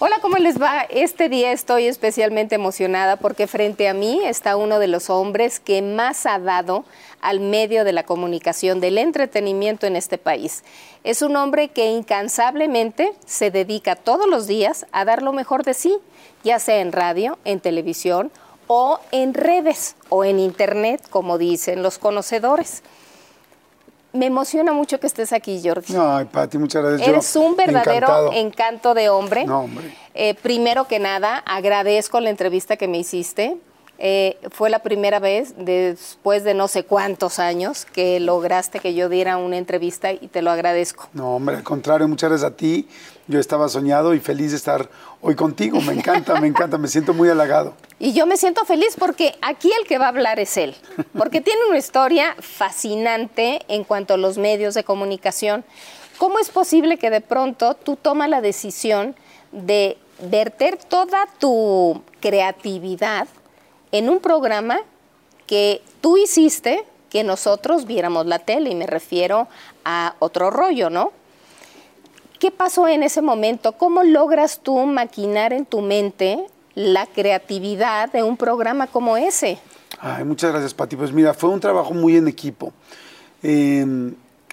Hola, ¿cómo les va? Este día estoy especialmente emocionada porque frente a mí está uno de los hombres que más ha dado al medio de la comunicación, del entretenimiento en este país. Es un hombre que incansablemente se dedica todos los días a dar lo mejor de sí, ya sea en radio, en televisión o en redes o en internet, como dicen los conocedores. Me emociona mucho que estés aquí, Jordi. Ay, Pati, muchas gracias. Eres Yo, un verdadero encantado. encanto de hombre. No, hombre. Eh, primero que nada, agradezco la entrevista que me hiciste. Eh, fue la primera vez, después de no sé cuántos años, que lograste que yo diera una entrevista y te lo agradezco. No, hombre, al contrario, muchas gracias a ti. Yo estaba soñado y feliz de estar hoy contigo. Me encanta, me encanta, me siento muy halagado. Y yo me siento feliz porque aquí el que va a hablar es él, porque tiene una historia fascinante en cuanto a los medios de comunicación. ¿Cómo es posible que de pronto tú tomas la decisión de verter toda tu creatividad en un programa que tú hiciste que nosotros viéramos la tele? Y me refiero a otro rollo, ¿no? ¿Qué pasó en ese momento? ¿Cómo logras tú maquinar en tu mente la creatividad de un programa como ese? Ay, muchas gracias, Pati. Pues mira, fue un trabajo muy en equipo. Eh,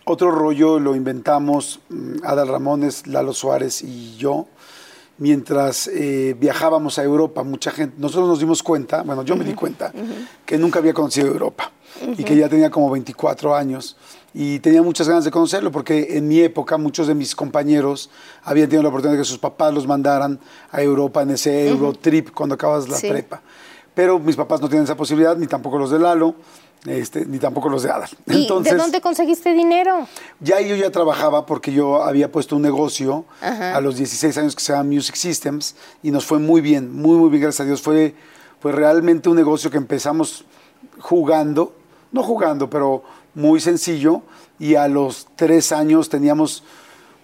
otro rollo lo inventamos mm, Adal Ramones, Lalo Suárez y yo. Mientras eh, viajábamos a Europa, mucha gente, nosotros nos dimos cuenta, bueno, yo me di cuenta, que nunca había conocido Europa y que ya tenía como 24 años y tenía muchas ganas de conocerlo porque en mi época muchos de mis compañeros habían tenido la oportunidad de que sus papás los mandaran a Europa en ese Eurotrip cuando acabas la Sí. prepa. Pero mis papás no tienen esa posibilidad, ni tampoco los de Lalo, este, ni tampoco los de Adal. ¿Y Entonces, de dónde conseguiste dinero? ya yo ya trabajaba porque yo había puesto un negocio Ajá. a los 16 años que se llama Music Systems y nos fue muy bien, muy, muy bien, gracias a Dios. Fue, fue realmente un negocio que empezamos jugando, no jugando, pero muy sencillo y a los tres años teníamos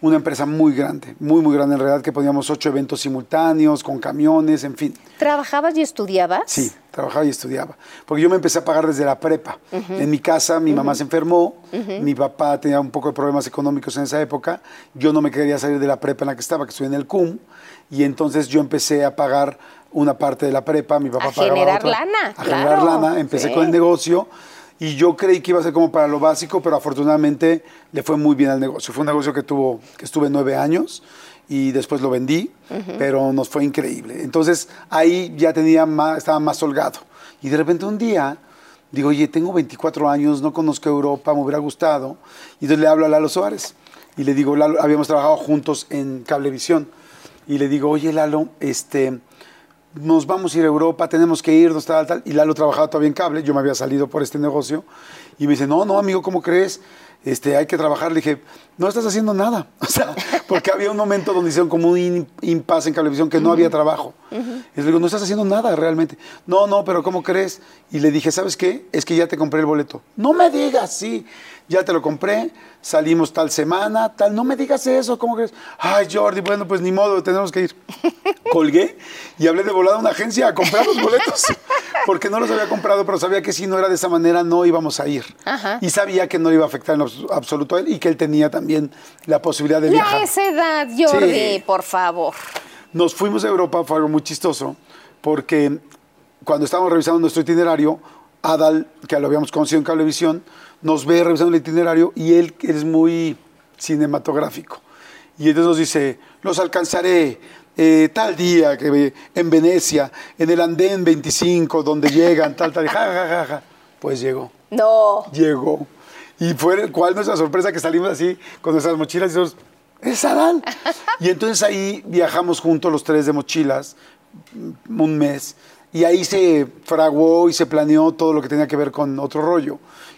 una empresa muy grande, muy, muy grande en realidad, que poníamos ocho eventos simultáneos, con camiones, en fin. ¿Trabajabas y estudiabas? Sí, trabajaba y estudiaba. Porque yo me empecé a pagar desde la prepa. En mi casa mi mamá se enfermó, mi papá tenía un poco de problemas económicos en esa época, yo no me quería salir de la prepa en la que estaba, que estoy en el CUM, y entonces yo empecé a pagar una parte de la prepa, mi papá A pagaba generar otra. lana, A claro, generar lana, empecé sí. con el negocio. Y yo creí que iba a ser como para lo básico, pero afortunadamente le fue muy bien al negocio. Fue un negocio que tuvo, que estuve nueve años y después lo vendí, pero nos fue increíble. Entonces ahí ya tenía más, estaba más holgado. Y de repente un día digo, oye, tengo 24 años, no conozco Europa, me hubiera gustado. Y entonces le hablo a Lalo Suárez y le digo, Lalo, habíamos trabajado juntos en Cablevisión. Y le digo, oye, Lalo, este, nos vamos a ir a Europa, tenemos que irnos, tal, tal. Y Lalo trabajaba todavía en cable, yo me había salido por este negocio. Y me dice, no, no, amigo, ¿cómo crees? Este, hay que trabajar. Le dije, no estás haciendo nada. O sea, porque había un momento donde hicieron como un impasse en Cablevisión que no había trabajo. Y le digo, no estás haciendo nada realmente. No, no, pero ¿cómo crees? Y le dije, ¿sabes qué? Es que ya te compré el boleto. No me digas, sí. Ya te lo compré, salimos tal semana, tal. No me digas eso, ¿cómo crees? Ay, Jordi, bueno, pues ni modo, tenemos que ir. Colgué y hablé de volada a una agencia a comprar los boletos. Porque no los había comprado, pero sabía que si no era de esa manera no íbamos a ir. Ajá. Y sabía que no iba a afectar en absoluto a él y que él tenía también la posibilidad de Y viajar. a esa edad, Jordi, Sí. por favor. Nos fuimos a Europa, fue algo muy chistoso, porque cuando estábamos revisando nuestro itinerario, Adal, que lo habíamos conocido en Cablevisión, nos ve revisando el itinerario y él es muy cinematográfico. Y entonces nos dice, los alcanzaré eh, tal día, que en Venecia, en el andén 25, donde llegan, tal, tal, ja, ja, ja, ja. Pues llegó No. llegó. Y fue cuál nuestra sorpresa que salimos así con nuestras mochilas y decimos, es Adal. y entonces ahí viajamos juntos los tres de mochilas mm, un mes. Y ahí se fraguó y se planeó todo lo que tenía que ver con otro rollo.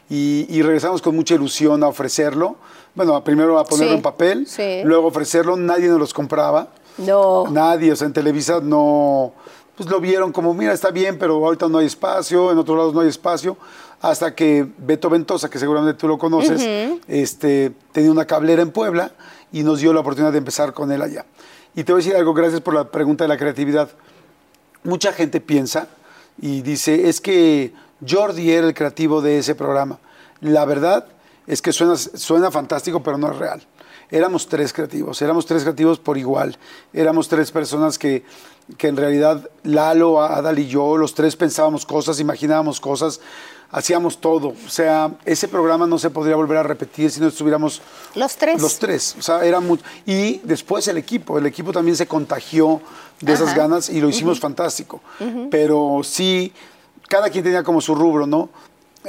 Y, y regresamos con mucha ilusión a ofrecerlo. Bueno, primero a ponerlo Sí, en papel, sí. luego ofrecerlo. Nadie nos los compraba. No. Nadie, o sea, en Televisa no, pues lo vieron como, mira, está bien, pero ahorita no hay espacio, en otros lados no hay espacio, hasta que Beto Ventosa, que seguramente tú lo conoces, este, tenía una cablera en Puebla y nos dio la oportunidad de empezar con él allá. Y te voy a decir algo, gracias por la pregunta de la creatividad. Mucha gente piensa y dice, es que Jordi era el creativo de ese programa. La verdad es que suena, suena fantástico, pero no es real. éramos tres creativos, éramos tres creativos por igual, éramos tres personas que, que en realidad Lalo, Adal y yo, los tres pensábamos cosas, imaginábamos cosas, hacíamos todo. O sea, ese programa no se podría volver a repetir si no estuviéramos los tres. Los tres. O sea, era muy... Y después el equipo. El equipo también se contagió de esas ganas y lo hicimos fantástico. Pero sí, cada quien tenía como su rubro, ¿no?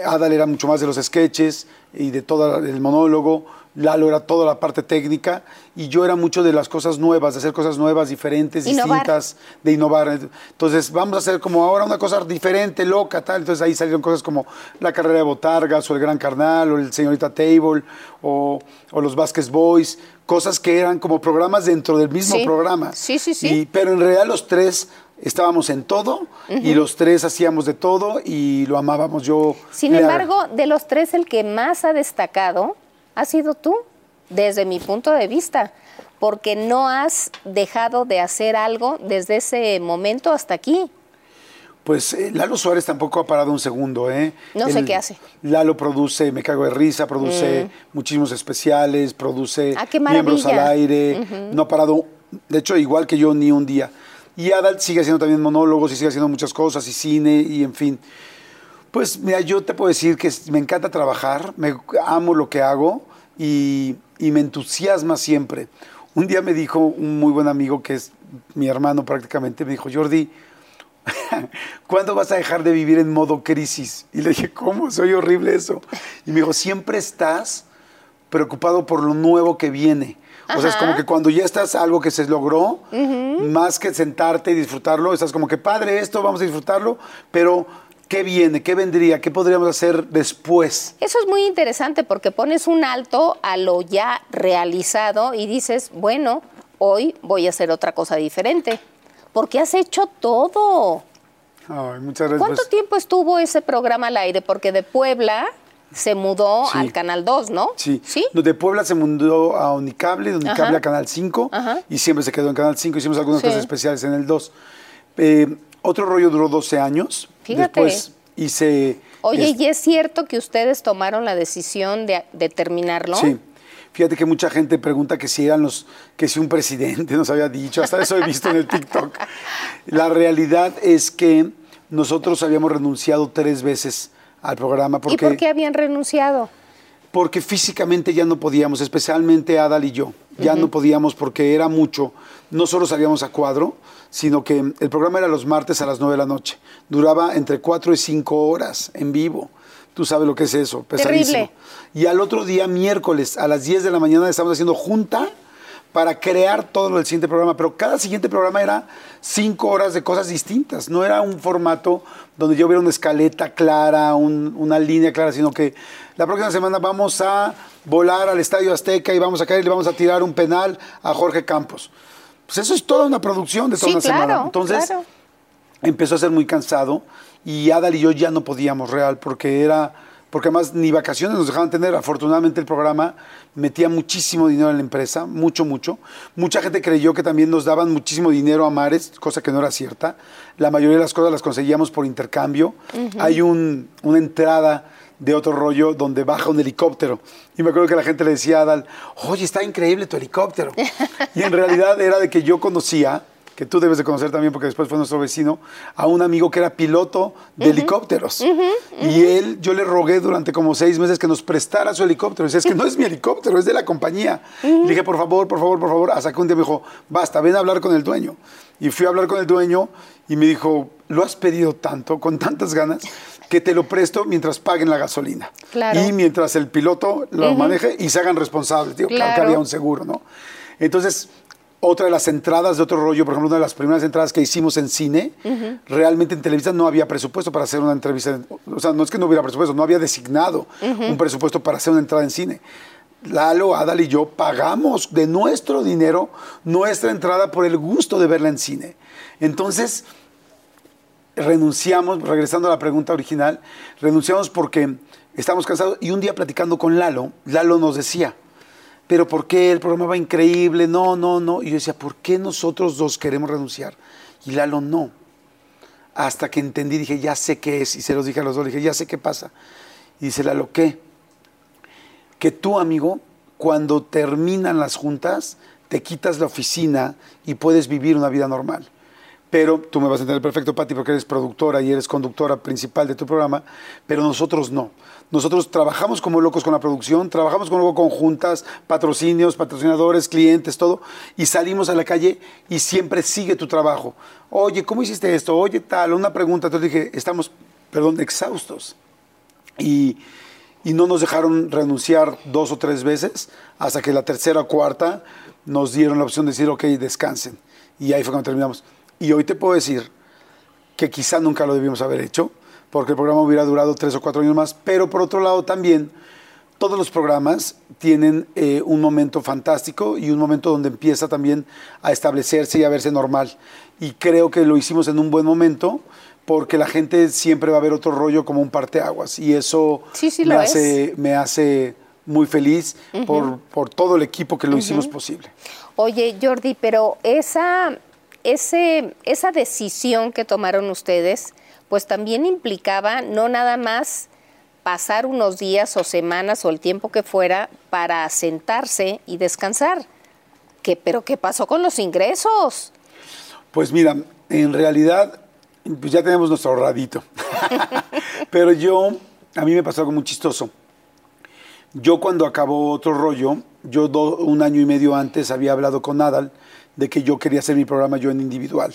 Adal era mucho más de los sketches y de todo el monólogo. Lalo era toda la parte técnica y yo era mucho de las cosas nuevas, de hacer cosas nuevas, diferentes, distintas, de innovar. Entonces, vamos a hacer como ahora una cosa diferente, loca, tal. Entonces ahí salieron cosas como la carrera de Botargas, o el Gran Carnal, o el Señorita Table, o, los Vasquez Boys, cosas que eran como programas dentro del mismo programa. Sí, sí, sí. pero en realidad los tres estábamos en todo y los tres hacíamos de todo y lo amábamos. Yo. Sin embargo, de los tres, el que más ha destacado has sido tú, desde mi punto de vista, porque no has dejado de hacer algo desde ese momento hasta aquí. Pues eh, Lalo Suárez tampoco ha parado un segundo, ¿eh? No sé qué hace. Lalo produce Me Cago de Risa, produce mm. muchísimos especiales, produce ah, Miembros al Aire, no ha parado, de hecho, igual que yo, ni un día. Y Adal sigue haciendo también monólogos y sigue haciendo muchas cosas y cine y en fin. Pues mira, yo te puedo decir que me encanta trabajar, me amo lo que hago y, me entusiasma siempre. Un día me dijo un muy buen amigo que es mi hermano prácticamente, me dijo, Jordi, ¿cuándo vas a dejar de vivir en modo crisis? Y le dije, ¿cómo? Soy horrible eso. Y me dijo, siempre estás preocupado por lo nuevo que viene. O sea, es como que cuando ya estás algo que se logró, más que sentarte y disfrutarlo, estás como que padre esto, vamos a disfrutarlo, pero ¿Qué viene? ¿Qué vendría? ¿Qué podríamos hacer después? Eso es muy interesante porque pones un alto a lo ya realizado y dices, bueno, hoy voy a hacer otra cosa diferente. Porque has hecho todo. Ay, muchas gracias. ¿Cuánto tiempo estuvo ese programa al aire? Porque de Puebla se mudó al Canal 2, ¿no? Sí. ¿Sí? De Puebla se mudó a Unicable, de Unicable a Canal 5 y siempre se quedó en Canal 5. Hicimos algunas cosas especiales en el 2. Eh, otro rollo duró 12 años. Fíjate. Después hice... Oye, ¿y es cierto que ustedes tomaron la decisión de, terminarlo? Sí. Fíjate que mucha gente pregunta que si eran los, que si un presidente nos había dicho, hasta eso he visto en el TikTok. La realidad es que nosotros habíamos renunciado tres veces al programa. Porque, ¿Y por qué habían renunciado? Porque físicamente ya no podíamos, especialmente Adal y yo. Ya no podíamos porque era mucho. No solo salíamos a cuadro, sino que el programa era los martes a las 9 de la noche. Duraba entre 4 y 5 horas en vivo. Tú sabes lo que es eso, pesadísimo. Y al otro día, miércoles, a las 10 de la mañana, estábamos haciendo junta para crear todo lo del siguiente programa. Pero cada siguiente programa era 5 horas de cosas distintas. No era un formato donde yo hubiera una escaleta clara, una línea clara, sino que la próxima semana vamos a volar al Estadio Azteca y vamos a caer y le vamos a tirar un penal a Jorge Campos. Pues eso es toda una producción de toda una semana. Entonces empezó a ser muy cansado y Adal y yo ya no podíamos real porque era porque además ni vacaciones nos dejaban tener. Afortunadamente el programa metía muchísimo dinero en la empresa, mucho, mucho. Mucha gente creyó que también nos daban muchísimo dinero a Mares, cosa que no era cierta. La mayoría de las cosas las conseguíamos por intercambio. Hay un, una entrada de otro rollo donde baja un helicóptero. Y me acuerdo que la gente le decía a Adal, oye, está increíble tu helicóptero. y en realidad era de que yo conocía, que tú debes de conocer también porque después fue nuestro vecino, a un amigo que era piloto de helicópteros. y él, yo le rogué durante como seis meses que nos prestara su helicóptero. Dice, es que no es mi helicóptero, es de la compañía. Le dije, por favor, por favor, por favor. Hasta que un día me dijo, basta, ven a hablar con el dueño. Y fui a hablar con el dueño y me dijo, lo has pedido tanto, con tantas ganas, que te lo presto mientras paguen la gasolina. Y mientras el piloto lo maneje y se hagan responsables. Digo, claro. que había un seguro, ¿no? Entonces, otra de las entradas de otro rollo, por ejemplo, una de las primeras entradas que hicimos en cine, realmente en televisión no había presupuesto para hacer una entrevista. O sea, no es que no hubiera presupuesto, no había designado un presupuesto para hacer una entrada en cine. Lalo, Adal y yo pagamos de nuestro dinero nuestra entrada por el gusto de verla en cine. Entonces, renunciamos, regresando a la pregunta original, renunciamos porque estamos cansados y un día platicando con Lalo, Lalo nos decía, pero ¿por qué el programa va increíble? No, no, no. Y yo decía, ¿por qué nosotros dos queremos renunciar? Y Lalo no. Hasta que entendí, dije, ya sé qué es. Y se los dije a los dos, dije, ya sé qué pasa. Y dice Lalo, ¿qué? Que tú, amigo, cuando terminan las juntas, te quitas la oficina y puedes vivir una vida normal. Pero tú me vas a entender perfecto, Pati, porque eres productora y eres conductora principal de tu programa, pero nosotros no. Nosotros trabajamos como locos con la producción, trabajamos como locos con juntas, patrocinios, patrocinadores, clientes, todo, y salimos a la calle y siempre sigue tu trabajo. Oye, ¿cómo hiciste esto? Oye, tal, una pregunta. Entonces dije, estamos, perdón, exhaustos. Y, y no nos dejaron renunciar dos o tres veces hasta que la tercera o cuarta nos dieron la opción de decir, ok, descansen. Y ahí fue cuando terminamos. Y hoy te puedo decir que quizá nunca lo debíamos haber hecho, porque el programa hubiera durado tres o cuatro años más, pero por otro lado también todos los programas tienen eh, un momento fantástico y un momento donde empieza también a establecerse y a verse normal. Y creo que lo hicimos en un buen momento porque la gente siempre va a ver otro rollo como un parteaguas y eso Sí, sí me, lo hace, es. me hace muy feliz por, por todo el equipo que lo hicimos posible. Oye, Jordi, pero esa, ese, esa decisión que tomaron ustedes, pues también implicaba no nada más pasar unos días o semanas o el tiempo que fuera para sentarse y descansar. ¿Qué, pero qué pasó con los ingresos? Pues mira, en realidad pues ya tenemos nuestro ahorradito. Pero yo, a mí me pasó algo muy chistoso. Yo cuando acabó otro rollo, yo do- un año y medio antes había hablado con Nadal de que yo quería hacer mi programa yo en individual.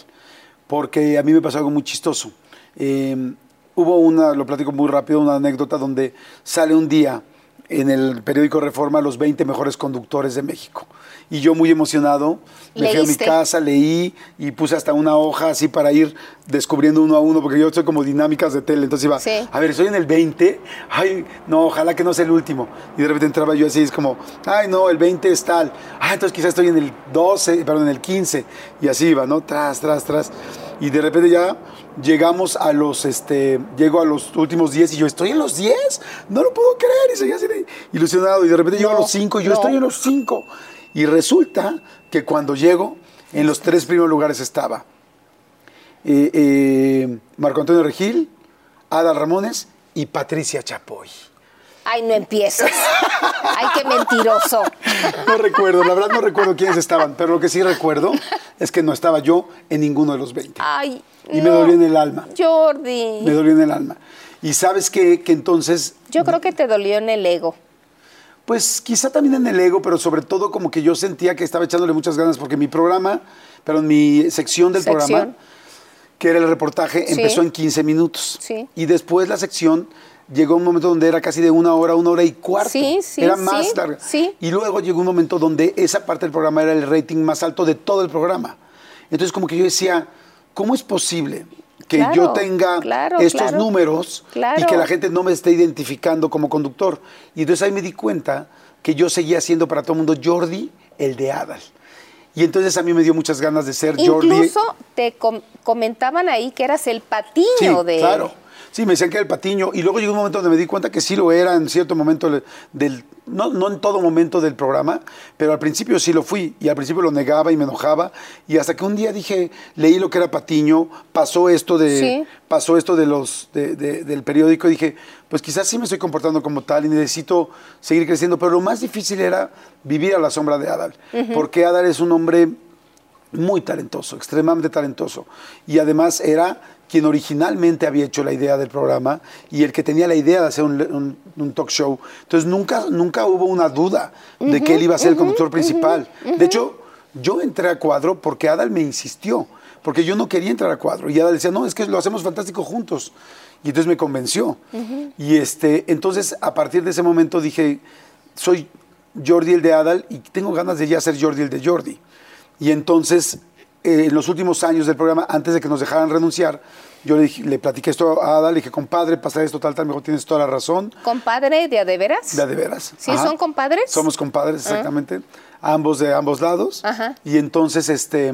Porque a mí me pasó algo muy chistoso. Eh, hubo una, lo platico muy rápido, una anécdota donde sale un día en el periódico Reforma los 20 mejores conductores de México. Y yo muy emocionado, me fui a mi casa, leí y puse hasta una hoja así para ir descubriendo uno a uno, porque yo soy como dinámicas de tele, entonces iba, Sí. a ver, estoy en el 20, ay, no, ojalá que no sea el último. Y de repente entraba yo así, es como, ay, no, el 20 es tal, ah, entonces quizás estoy en el 12, perdón, en el 15, y así iba, ¿no? Tras, tras, tras. Y de repente ya llegamos a los, este, llego a los últimos 10 y yo, ¿estoy en los 10? No lo puedo creer, y seguía así de ilusionado, y de repente llego a los 5 y yo no. estoy en los 5. Y resulta que cuando llego, en los tres primeros lugares estaba eh, eh, Marco Antonio Regil, Ada Ramones y Patricia Chapoy. Ay, no empieces. Ay, qué mentiroso. No recuerdo, la verdad no recuerdo quiénes estaban, pero lo que sí recuerdo es que no estaba yo en ninguno de los 20. Ay, Y me dolió en el alma. Jordi. Me dolió en el alma. Y sabes qué? que entonces, Yo creo que te dolió en el ego. pues quizá también en el ego, pero sobre todo como que yo sentía que estaba echándole muchas ganas porque mi programa, pero mi sección del Sección. programa, que era el reportaje, Sí. empezó en 15 minutos. Sí. Y después la sección llegó un momento donde era casi de una hora, una hora y cuarto. Sí, sí, Era sí, más larga. sí. Y luego llegó un momento donde esa parte del programa era el rating más alto de todo el programa. Entonces como que yo decía, ¿cómo es posible que Claro, yo tenga claro, estos claro. números y que la gente no me esté identificando como conductor? Y entonces ahí me di cuenta que yo seguía siendo para todo el mundo Jordi, el de Adal. Y entonces a mí me dio muchas ganas de ser Jordi. Incluso te com- comentaban ahí que eras el patiño Sí, de claro. Sí, me decían que era el patiño. Y luego llegó un momento donde me di cuenta que sí lo era en cierto momento del. No, no en todo momento del programa, pero al principio sí lo fui. Y al principio lo negaba y me enojaba. Y hasta que un día dije, leí lo que era patiño, pasó esto de. Sí. Pasó esto de los, de- de- del periódico y dije, pues quizás sí me estoy comportando como tal y necesito seguir creciendo. Pero lo más difícil era vivir a la sombra de Adal. Porque Adal es un hombre muy talentoso, extremadamente talentoso. Y además era quien originalmente había hecho la idea del programa y el que tenía la idea de hacer un, un- un talk show. Entonces nunca, nunca hubo una duda de que él iba a ser el conductor principal. De hecho, yo entré a cuadro porque Adal me insistió, porque yo no quería entrar a cuadro. Y Adal decía, no, es que lo hacemos fantástico juntos. Y entonces me convenció. Y este, entonces a partir de ese momento dije, soy Jordi el de Adal y tengo ganas de ya ser Jordi el de Jordi. Y entonces, eh, en los últimos años del programa, antes de que nos dejaran renunciar, yo le, dije- le platiqué esto a Ada, le dije, compadre, pasa esto, tal, tal, mejor tienes toda la razón. compadre de a de veras. De a de veras. ¿Sí son compadres? Somos compadres, exactamente. Ambos de ambos lados. Ajá. Y entonces, este,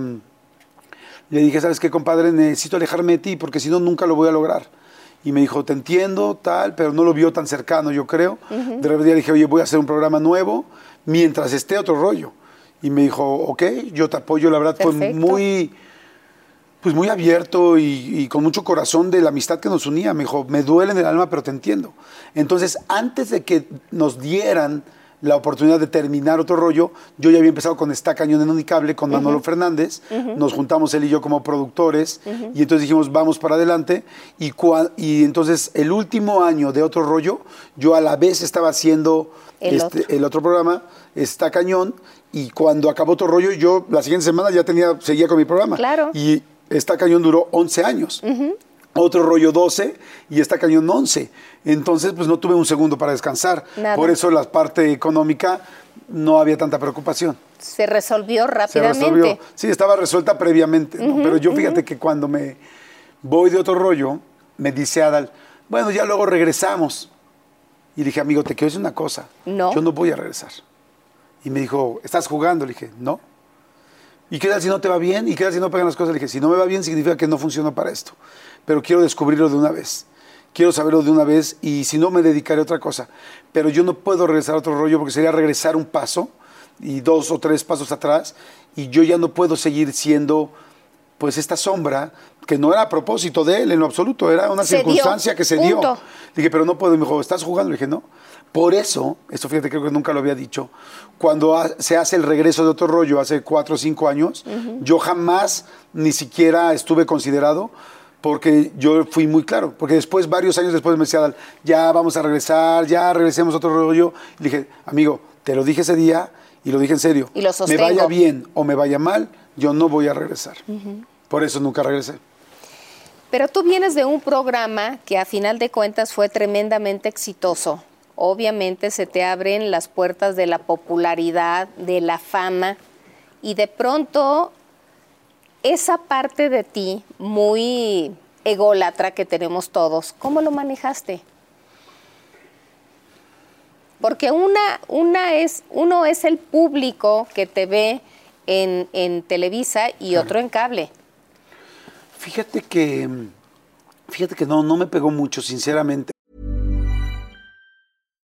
le dije, ¿sabes qué, compadre? Necesito alejarme de ti porque si no, nunca lo voy a lograr. Y me dijo, te entiendo, tal, pero no lo vio tan cercano, yo creo. De repente le dije, oye, voy a hacer un programa nuevo mientras esté otro rollo. Y me dijo, ok, yo te apoyo. La verdad Perfecto. fue muy, pues muy abierto y, y con mucho corazón de la amistad que nos unía. Me dijo, me duele en el alma, pero te entiendo. Entonces, antes de que nos dieran la oportunidad de terminar otro rollo. Yo ya había empezado con Está Cañón en Unicable con Manolo Fernández. Nos juntamos él y yo como productores y entonces dijimos, vamos para adelante. Y, y entonces el último año de otro rollo, yo a la vez estaba haciendo El este, otro. el otro programa, Está Cañón, y cuando acabó otro rollo, yo la siguiente semana ya tenía, seguía con mi programa. Claro. Y Está Cañón duró 11 años. Otro rollo 12 y Está Cañón 11. Entonces, pues no tuve un segundo para descansar. Nada. Por eso la parte económica no había tanta preocupación. Se resolvió Se rápidamente. resolvió. Sí, estaba resuelta previamente. ¿no? Pero yo fíjate que cuando me voy de otro rollo, me dice Adal, bueno, ya luego regresamos. Y le dije, amigo, te quiero decir una cosa. No. Yo no voy a regresar. Y me dijo, ¿estás jugando? Le dije, no. ¿Y qué tal si no te va bien? ¿Y qué tal si no pegan las cosas? Le dije, si no me va bien significa que no funciona para esto. Pero quiero descubrirlo de una vez. Quiero saberlo de una vez y si no me dedicaré a otra cosa. Pero yo no puedo regresar a otro rollo porque sería regresar un paso y dos o tres pasos atrás y yo ya no puedo seguir siendo pues esta sombra que no era a propósito de él en lo absoluto, era una Se dio, circunstancia que se dio. Le dije, pero no puedo. Y me dijo, ¿estás jugando? Le dije, no. Por eso, esto fíjate, creo que nunca lo había dicho, cuando se hace el regreso de otro rollo hace cuatro o cinco años, yo jamás ni siquiera estuve considerado porque yo fui muy claro. Porque después, varios años después, me decía, ya vamos a regresar, ya regresemos a otro rollo. Y dije, amigo, te lo dije ese día y lo dije en serio. Y lo me vaya bien o me vaya mal, yo no voy a regresar. Por eso nunca regresé. Pero tú vienes de un programa que a final de cuentas fue tremendamente exitoso. Obviamente se te abren las puertas de la popularidad, de la fama, y de pronto esa parte de ti muy ególatra que tenemos todos, ¿cómo lo manejaste? Porque una, una es, uno es el público que te ve en, en Televisa y otro en cable. Fíjate que, fíjate que no, no me pegó mucho, sinceramente.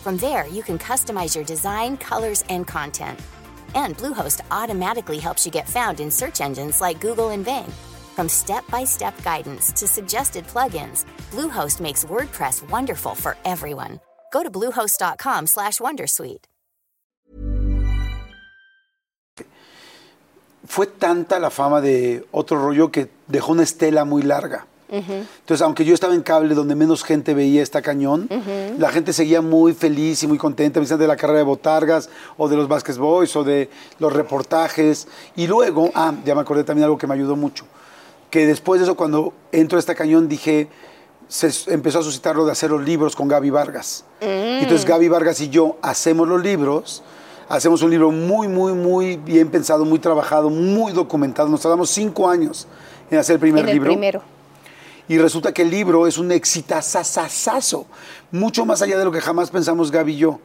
From there, you can customize your design, colors, and content. And Bluehost automatically helps you get found in search engines like Google and Bing. From step-by-step guidance to suggested plugins, Bluehost makes WordPress wonderful for everyone. Go to bluehost.com/wondersuite. fue tanta la fama de otro rollo que dejó una estela muy larga. Entonces, aunque yo estaba en cable donde menos gente veía esta cañón, la gente seguía muy feliz y muy contenta, me de la carrera de Botargas, o de los Vasquez Boys, o de los reportajes. Y luego, ah, ya me acordé también algo que me ayudó mucho, que después de eso, cuando entro a esta cañón, dije, se empezó a suscitar lo de hacer los libros con Gaby Vargas. Y Entonces Gaby Vargas y yo hacemos los libros, hacemos un libro muy, muy, muy bien pensado, muy trabajado, muy documentado. Nos tardamos cinco años en hacer el primer en el libro. primero. Y resulta que el libro es un exitazazazazo, mucho más allá de lo que jamás pensamos Gaby y yo.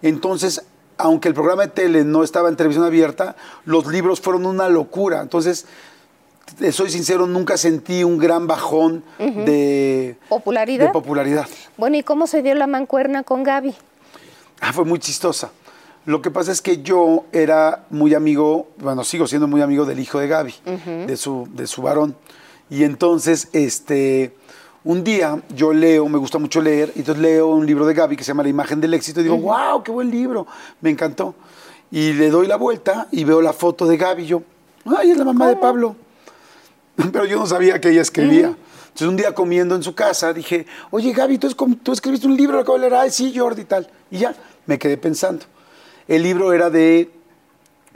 Entonces, aunque el programa de tele no estaba en televisión abierta, los libros fueron una locura. Entonces, soy sincero, nunca sentí un gran bajón de ¿Popularidad? de popularidad. Bueno, ¿y cómo se dio la mancuerna con Gaby? Ah, fue muy chistosa. Lo que pasa es que yo era muy amigo, bueno, sigo siendo muy amigo del hijo de Gaby, de, su, de su varón. Y entonces, este, un día yo leo, me gusta mucho leer, y entonces leo un libro de Gaby que se llama La imagen del éxito, y digo, wow, qué buen libro, me encantó. Y le doy la vuelta y veo la foto de Gaby, y yo, ay, es la mamá de Pablo. pero yo no sabía que ella escribía. Entonces un día comiendo en su casa dije, oye Gaby, ¿tú, es- tú escribiste un libro, lo acabo de leer, ay sí, Jordi y tal. Y ya, me quedé pensando. El libro era de,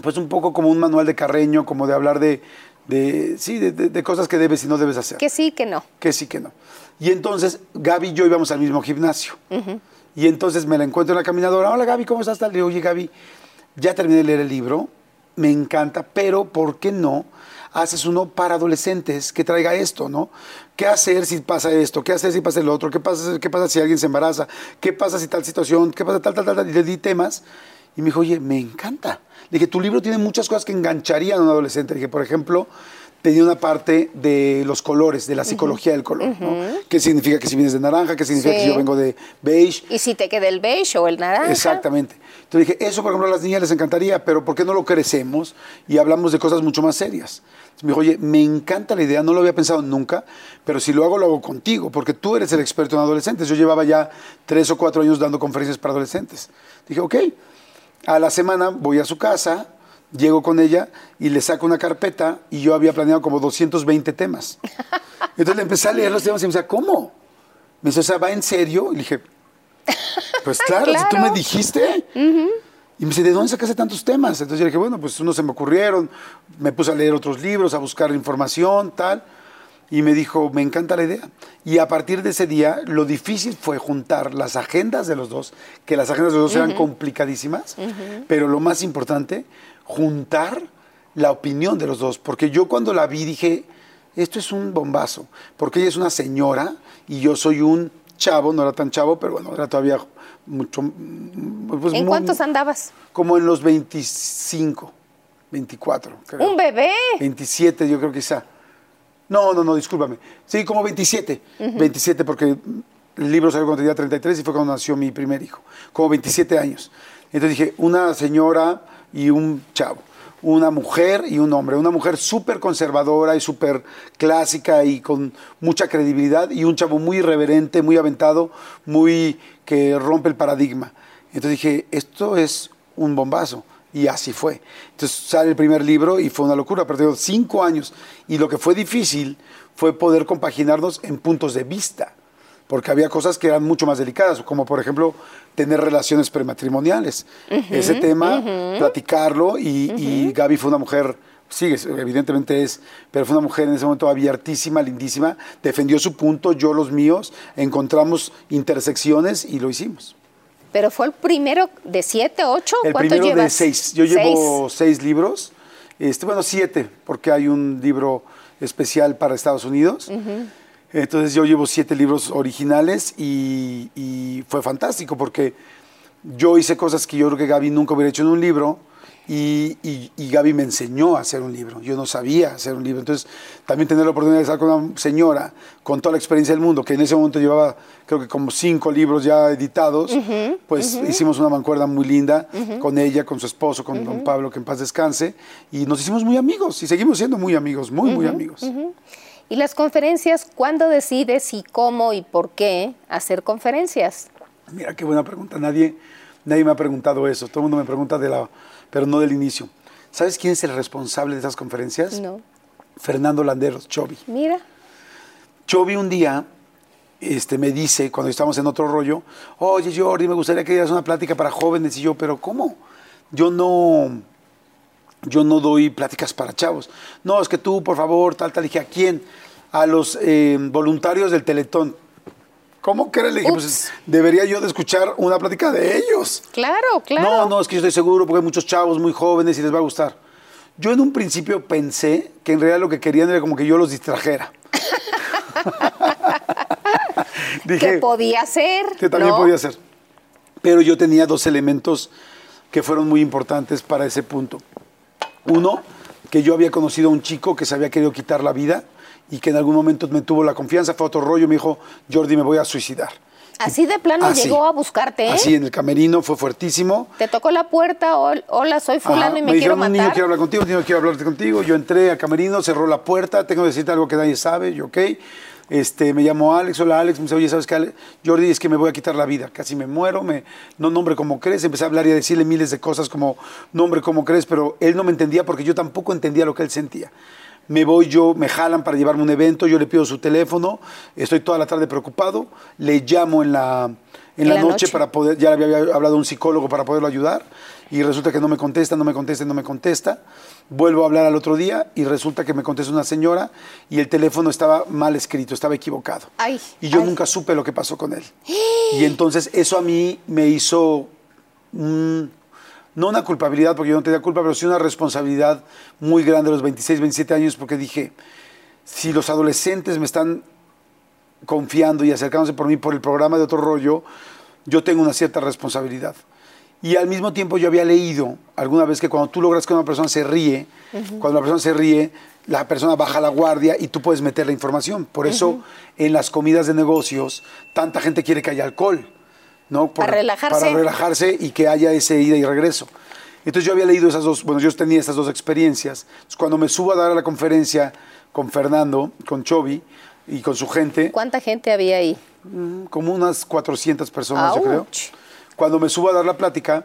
pues un poco como un manual de Carreño, como de hablar de, de sí, de, de- de cosas que debes y no debes hacer Que sí, que no. que sí, que no. Y entonces Gaby y yo íbamos al mismo gimnasio. Y entonces me la encuentro en la caminadora. Hola Gaby, ¿cómo estás? Le digo, oye Gaby, ya terminé de leer el libro, me encanta, pero ¿por qué no haces uno para adolescentes que traiga esto, ¿no? ¿Qué hacer si pasa esto? ¿Qué hacer si pasa el otro? ¿Qué pasa, qué pasa si alguien se embaraza? ¿Qué pasa si tal situación? ¿Qué pasa tal, tal, tal? tal? Y le di temas. Y me dijo, oye, me encanta. Le dije, tu libro tiene muchas cosas que engancharían a un adolescente. Le dije, por ejemplo, tenía una parte de los colores, de la psicología del color, ¿no? ¿Qué significa que si vienes de naranja? ¿Qué significa Sí. que si yo vengo de beige? Y si te queda el beige o el naranja. Exactamente. Entonces dije, eso por ejemplo a las niñas les encantaría, pero ¿por qué no lo crecemos y hablamos de cosas mucho más serias? Entonces me dijo, oye, me encanta la idea, no lo había pensado nunca, pero si lo hago, lo hago contigo, porque tú eres el experto en adolescentes. Yo llevaba ya tres o cuatro años dando conferencias para adolescentes. Dije, ok, a la semana voy a su casa, llego con ella y le saco una carpeta y yo había planeado como 220 temas. Entonces le empecé a leer los temas y me decía, ¿cómo? Me dice, o sea, ¿va en serio? Y le dije, pues claro, si tú me dijiste. Y me dice, ¿de dónde sacaste tantos temas? Entonces yo le dije, bueno, pues unos se me ocurrieron, me puse a leer otros libros, a buscar información, tal. Y me dijo, me encanta la idea. Y a partir de ese día, lo difícil fue juntar las agendas de los dos, que las agendas de los dos eran complicadísimas, pero lo más importante, juntar la opinión de los dos. Porque yo cuando la vi dije, esto es un bombazo, porque ella es una señora y yo soy un chavo, no era tan chavo, pero bueno, era todavía mucho... pues, ¿En muy- cuántos andabas? Como en los 25, 24, creo. ¡Un bebé! 27, yo creo quizá. No, no, no, discúlpame. Sí, como 27. 27, porque el libro salió cuando tenía 33 y fue cuando nació mi primer hijo. Como 27 años. Entonces dije, una señora y un chavo. Una mujer y un hombre. Una mujer súper conservadora y súper clásica y con mucha credibilidad. Y un chavo muy irreverente, muy aventado, muy que rompe el paradigma. Entonces dije, esto es un bombazo. Y así fue. Entonces sale el primer libro y fue una locura, pero tengo cinco años. Y lo que fue difícil fue poder compaginarnos en puntos de vista, porque había cosas que eran mucho más delicadas, como por ejemplo tener relaciones prematrimoniales. Ese tema, platicarlo, y, y Gaby fue una mujer, sigue, evidentemente es, pero fue una mujer en ese momento abiertísima, lindísima, defendió su punto, yo los míos, encontramos intersecciones y lo hicimos. Pero fue el primero de siete, ocho. El ¿Cuánto primero llevas? de seis. Yo llevo seis libros. Este, bueno, siete, porque hay un libro especial para Estados Unidos. Entonces yo llevo siete libros originales y, y fue fantástico porque yo hice cosas que yo creo que Gaby nunca hubiera hecho en un libro y, y, y Gaby me enseñó a hacer un libro. Yo no sabía hacer un libro. Entonces también tener la oportunidad de estar con una señora con toda la experiencia del mundo, que en ese momento llevaba creo que como cinco libros ya editados, pues hicimos una mancuerda muy linda con ella, con su esposo, con don Pablo, que en paz descanse, y nos hicimos muy amigos y seguimos siendo muy amigos, muy, muy amigos. ¿Y las conferencias, cuándo decides y cómo y por qué hacer conferencias? Mira qué buena pregunta. Nadie, nadie me ha preguntado eso. Todo el mundo me pregunta de la, pero no del inicio. ¿Sabes quién es el responsable de esas conferencias? No. Fernando Landeros, Chovi. Mira. Chovi un día este, me dice, cuando estamos en otro rollo, oye Jordi, me gustaría que dieras una plática para jóvenes. Y yo, pero ¿cómo? Yo no, yo no doy pláticas para chavos. No, es que tú, por favor, tal, tal. dije, ¿a quién? A los eh, voluntarios del Teletón. ¿Cómo crees? Le dije, pues debería yo de escuchar una plática de ellos. Claro, claro. No, no, es que yo estoy seguro porque hay muchos chavos muy jóvenes y les va a gustar. Yo en un principio pensé que en realidad lo que querían era como que yo los distrajera. que podía ser. que también ¿no? podía ser. Pero yo tenía dos elementos que fueron muy importantes para ese punto. Uno, que yo había conocido a un chico que se había querido quitar la vida y que en algún momento me tuvo la confianza, fue otro rollo, me dijo, Jordi, me voy a suicidar. Así de plano Así. llegó a buscarte, ¿eh? Así en el camerino, fue fuertísimo. Te tocó la puerta, "Hol- hola, soy fulano Ajá, y me, quiero dijeron, un niño matar. quiere hablar contigo, un niño quiere hablar contigo. Yo entré al camerino, cerró la puerta, tengo que decirte algo que nadie sabe, yo, ok. Este, me llamo Alex, hola Alex, me dice, oye, ¿sabes qué? Jordi? Es que me voy a quitar la vida, casi me muero, me, no nombre como crees, empecé a hablar y a decirle miles de cosas como nombre como crees, pero él no me entendía porque yo tampoco entendía lo que él sentía. Me voy yo, me jalan para llevarme un evento, yo le pido su teléfono, estoy toda la tarde preocupado, le llamo en la, en la, noche, para poder, ya le había hablado a un psicólogo para poderlo ayudar, y resulta que no me contesta, no me contesta, no me contesta. Vuelvo a hablar al otro día y resulta que me contesta una señora y el teléfono estaba mal escrito, estaba equivocado. Ay, y yo ay. nunca supe lo que pasó con él. Y entonces eso a mí me hizo, mm, no una culpabilidad, porque yo no tenía culpa, pero sí una responsabilidad muy grande a los 26, 27 años, porque dije, si los adolescentes me están confiando y acercándose por mí por el programa de otro rollo, yo tengo una cierta responsabilidad. Y al mismo tiempo yo había leído alguna vez que cuando tú logras que una persona se ríe, cuando la persona se ríe, la persona baja la guardia y tú puedes meter la información. Por eso en las comidas de negocios tanta gente quiere que haya alcohol, ¿no? Para relajarse. Para relajarse y que haya ese ida y regreso. Entonces yo había leído esas dos, bueno, yo tenía esas dos experiencias. Entonces, cuando me subo a dar a la conferencia con Fernando, con Chovy y con su gente, ¿Cuánta gente había ahí? como unas 400 personas, yo creo. Cuando me subo a dar la plática,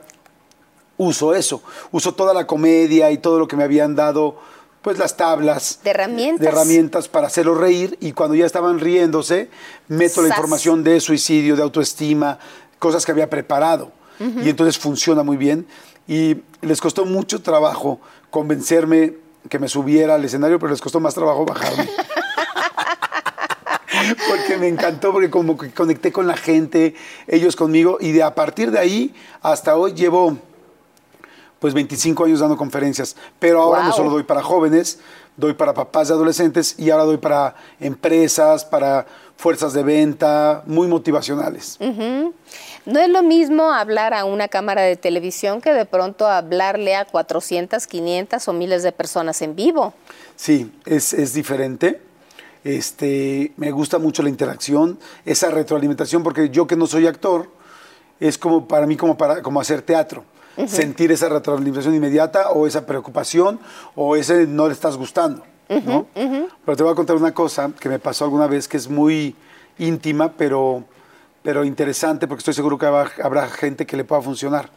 uso eso. Uso toda la comedia y todo lo que me habían dado, pues las tablas. De herramientas. De herramientas para hacerlos reír. Y cuando ya estaban riéndose, meto la información de suicidio, de autoestima, cosas que había preparado. Y entonces funciona muy bien. Y les costó mucho trabajo convencerme que me subiera al escenario, pero les costó más trabajo bajarme. porque me encantó, porque como que conecté con la gente, ellos conmigo, y de a partir de ahí hasta hoy llevo pues 25 años dando conferencias, pero ahora no solo doy para jóvenes, doy para papás de adolescentes y ahora doy para empresas, para fuerzas de venta, muy motivacionales. No es lo mismo hablar a una cámara de televisión que de pronto hablarle a 400, 500 o miles de personas en vivo. Sí, es, es diferente. Este, me gusta mucho la interacción, esa retroalimentación, porque yo que no soy actor, es como para mí como, para, como hacer teatro. Sentir esa retroalimentación inmediata o esa preocupación o ese no le estás gustando. ¿no? Pero te voy a contar una cosa que me pasó alguna vez que es muy íntima, pero, pero interesante, porque estoy seguro que habrá, gente que le pueda funcionar.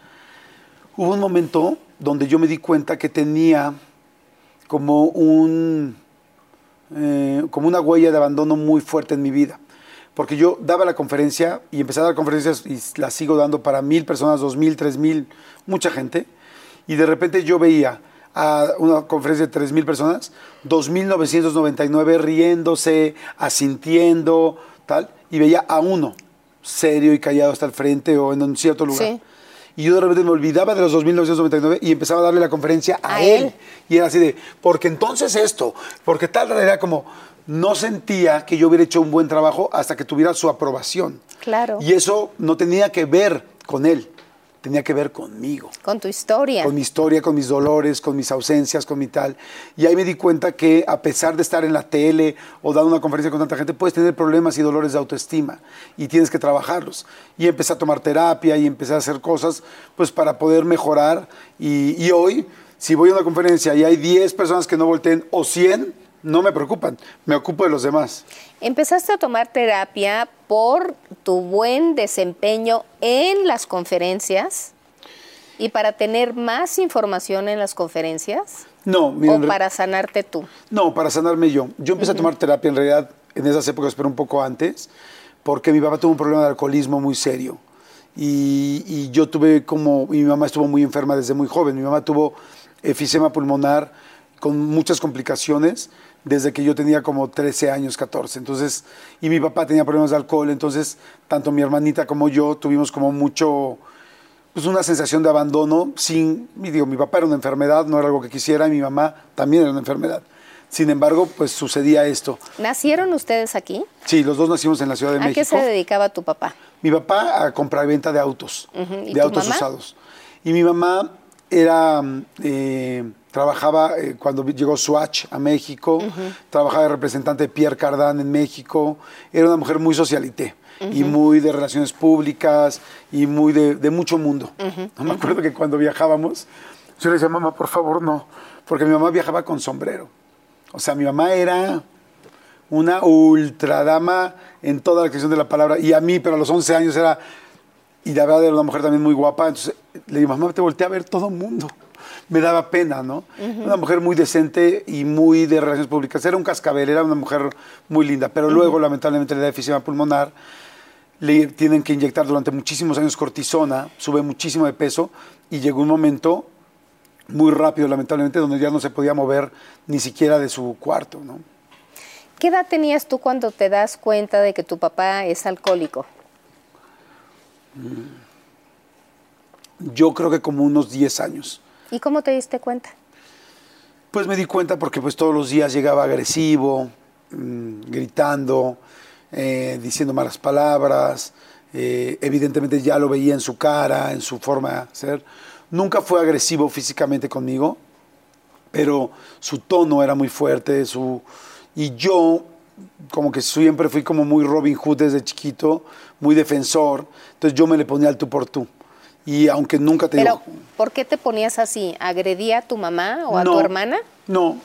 Hubo un momento donde yo me di cuenta que tenía como un eh, como una huella de abandono muy fuerte en mi vida. Porque yo daba la conferencia y empecé a dar conferencias y las sigo dando para mil personas, dos mil, tres mil, mucha gente. Y de repente yo veía a una conferencia de tres mil personas, 2.999 riéndose, asintiendo, tal, y veía a uno serio y callado hasta el frente o en un cierto lugar. Sí. Y yo de repente me olvidaba de los 2.999 y empezaba a darle la conferencia a, A él. él. Y era así de, porque entonces esto, porque tal, tal, era como, no sentía que yo hubiera hecho un buen trabajo hasta que tuviera su aprobación. Claro. Y eso no tenía que ver con él, tenía que ver conmigo Con tu historia. con mi historia, con mis dolores, con mis ausencias, con mi tal. Y ahí me di cuenta que a pesar de estar en la tele o dando una conferencia con tanta gente, puedes tener problemas y dolores de autoestima y tienes que trabajarlos. Y empecé a tomar terapia y empecé a hacer cosas pues para poder mejorar. Y, y hoy, si voy a una conferencia y hay 10 personas que no volteen o 100, no me preocupan, me ocupo de los demás. Empezaste a tomar terapia por tu buen desempeño en las conferencias y para tener más información en las conferencias No, mira, o para sanarte tú. No, para sanarme yo. Yo empecé a tomar terapia en realidad en esas épocas, pero un poco antes, porque mi papá tuvo un problema de alcoholismo muy serio. Y, y yo tuve como, y mi mamá estuvo muy enferma desde muy joven. Mi mamá tuvo efisema pulmonar con muchas complicaciones desde que yo tenía como 13 años, 14. Entonces, y mi papá tenía problemas de alcohol, entonces tanto mi hermanita como yo tuvimos como mucho, pues una sensación de abandono sin, digo, mi papá era una enfermedad, no era algo que quisiera, y mi mamá también era una enfermedad. Sin embargo, pues sucedía esto. ¿Nacieron ustedes aquí? Sí, los dos nacimos en la Ciudad de ¿A México. qué se dedicaba tu papá? Mi papá a comprar y venta de autos, Ujú, ¿y de autos mamá? usados. Y mi mamá era, eh, trabajaba eh, cuando llegó Swatch a México, trabajaba de representante de Pierre Cardin en México. Era una mujer muy socialité y muy de relaciones públicas y muy de, de mucho mundo. No me acuerdo que cuando viajábamos, yo le decía, mamá, por favor, no, porque mi mamá viajaba con sombrero. O sea, mi mamá era una ultradama en toda la extensión de la palabra. Y a mí, pero a los 11 años era, y la verdad era una mujer también muy guapa. Entonces le digo, mamá, te volteé a ver todo el mundo. Me daba pena, ¿no? Una mujer muy decente y muy de relaciones públicas. Era un cascabel, era una mujer muy linda, pero luego lamentablemente le da efisema pulmonar, le tienen que inyectar durante muchísimos años cortisona, sube muchísimo de peso y llegó un momento muy rápido, lamentablemente, donde ya no se podía mover ni siquiera de su cuarto, ¿no? ¿Qué edad tenías tú cuando te das cuenta de que tu papá es alcohólico? Yo creo que como unos 10 años. ¿Y cómo te diste cuenta? Pues me di cuenta porque pues todos los días llegaba agresivo, mm, gritando, eh, diciendo malas palabras. eh, evidentemente ya lo veía en su cara, en su forma de ser. Nunca fue agresivo físicamente conmigo, pero su tono era muy fuerte, su y yo como que siempre fui como muy Robin Hood desde chiquito, muy defensor, entonces yo me le ponía al tú por tú. Y aunque nunca te Pero, digo, ¿por qué te ponías así? ¿Agredía a tu mamá o a tu hermana? No,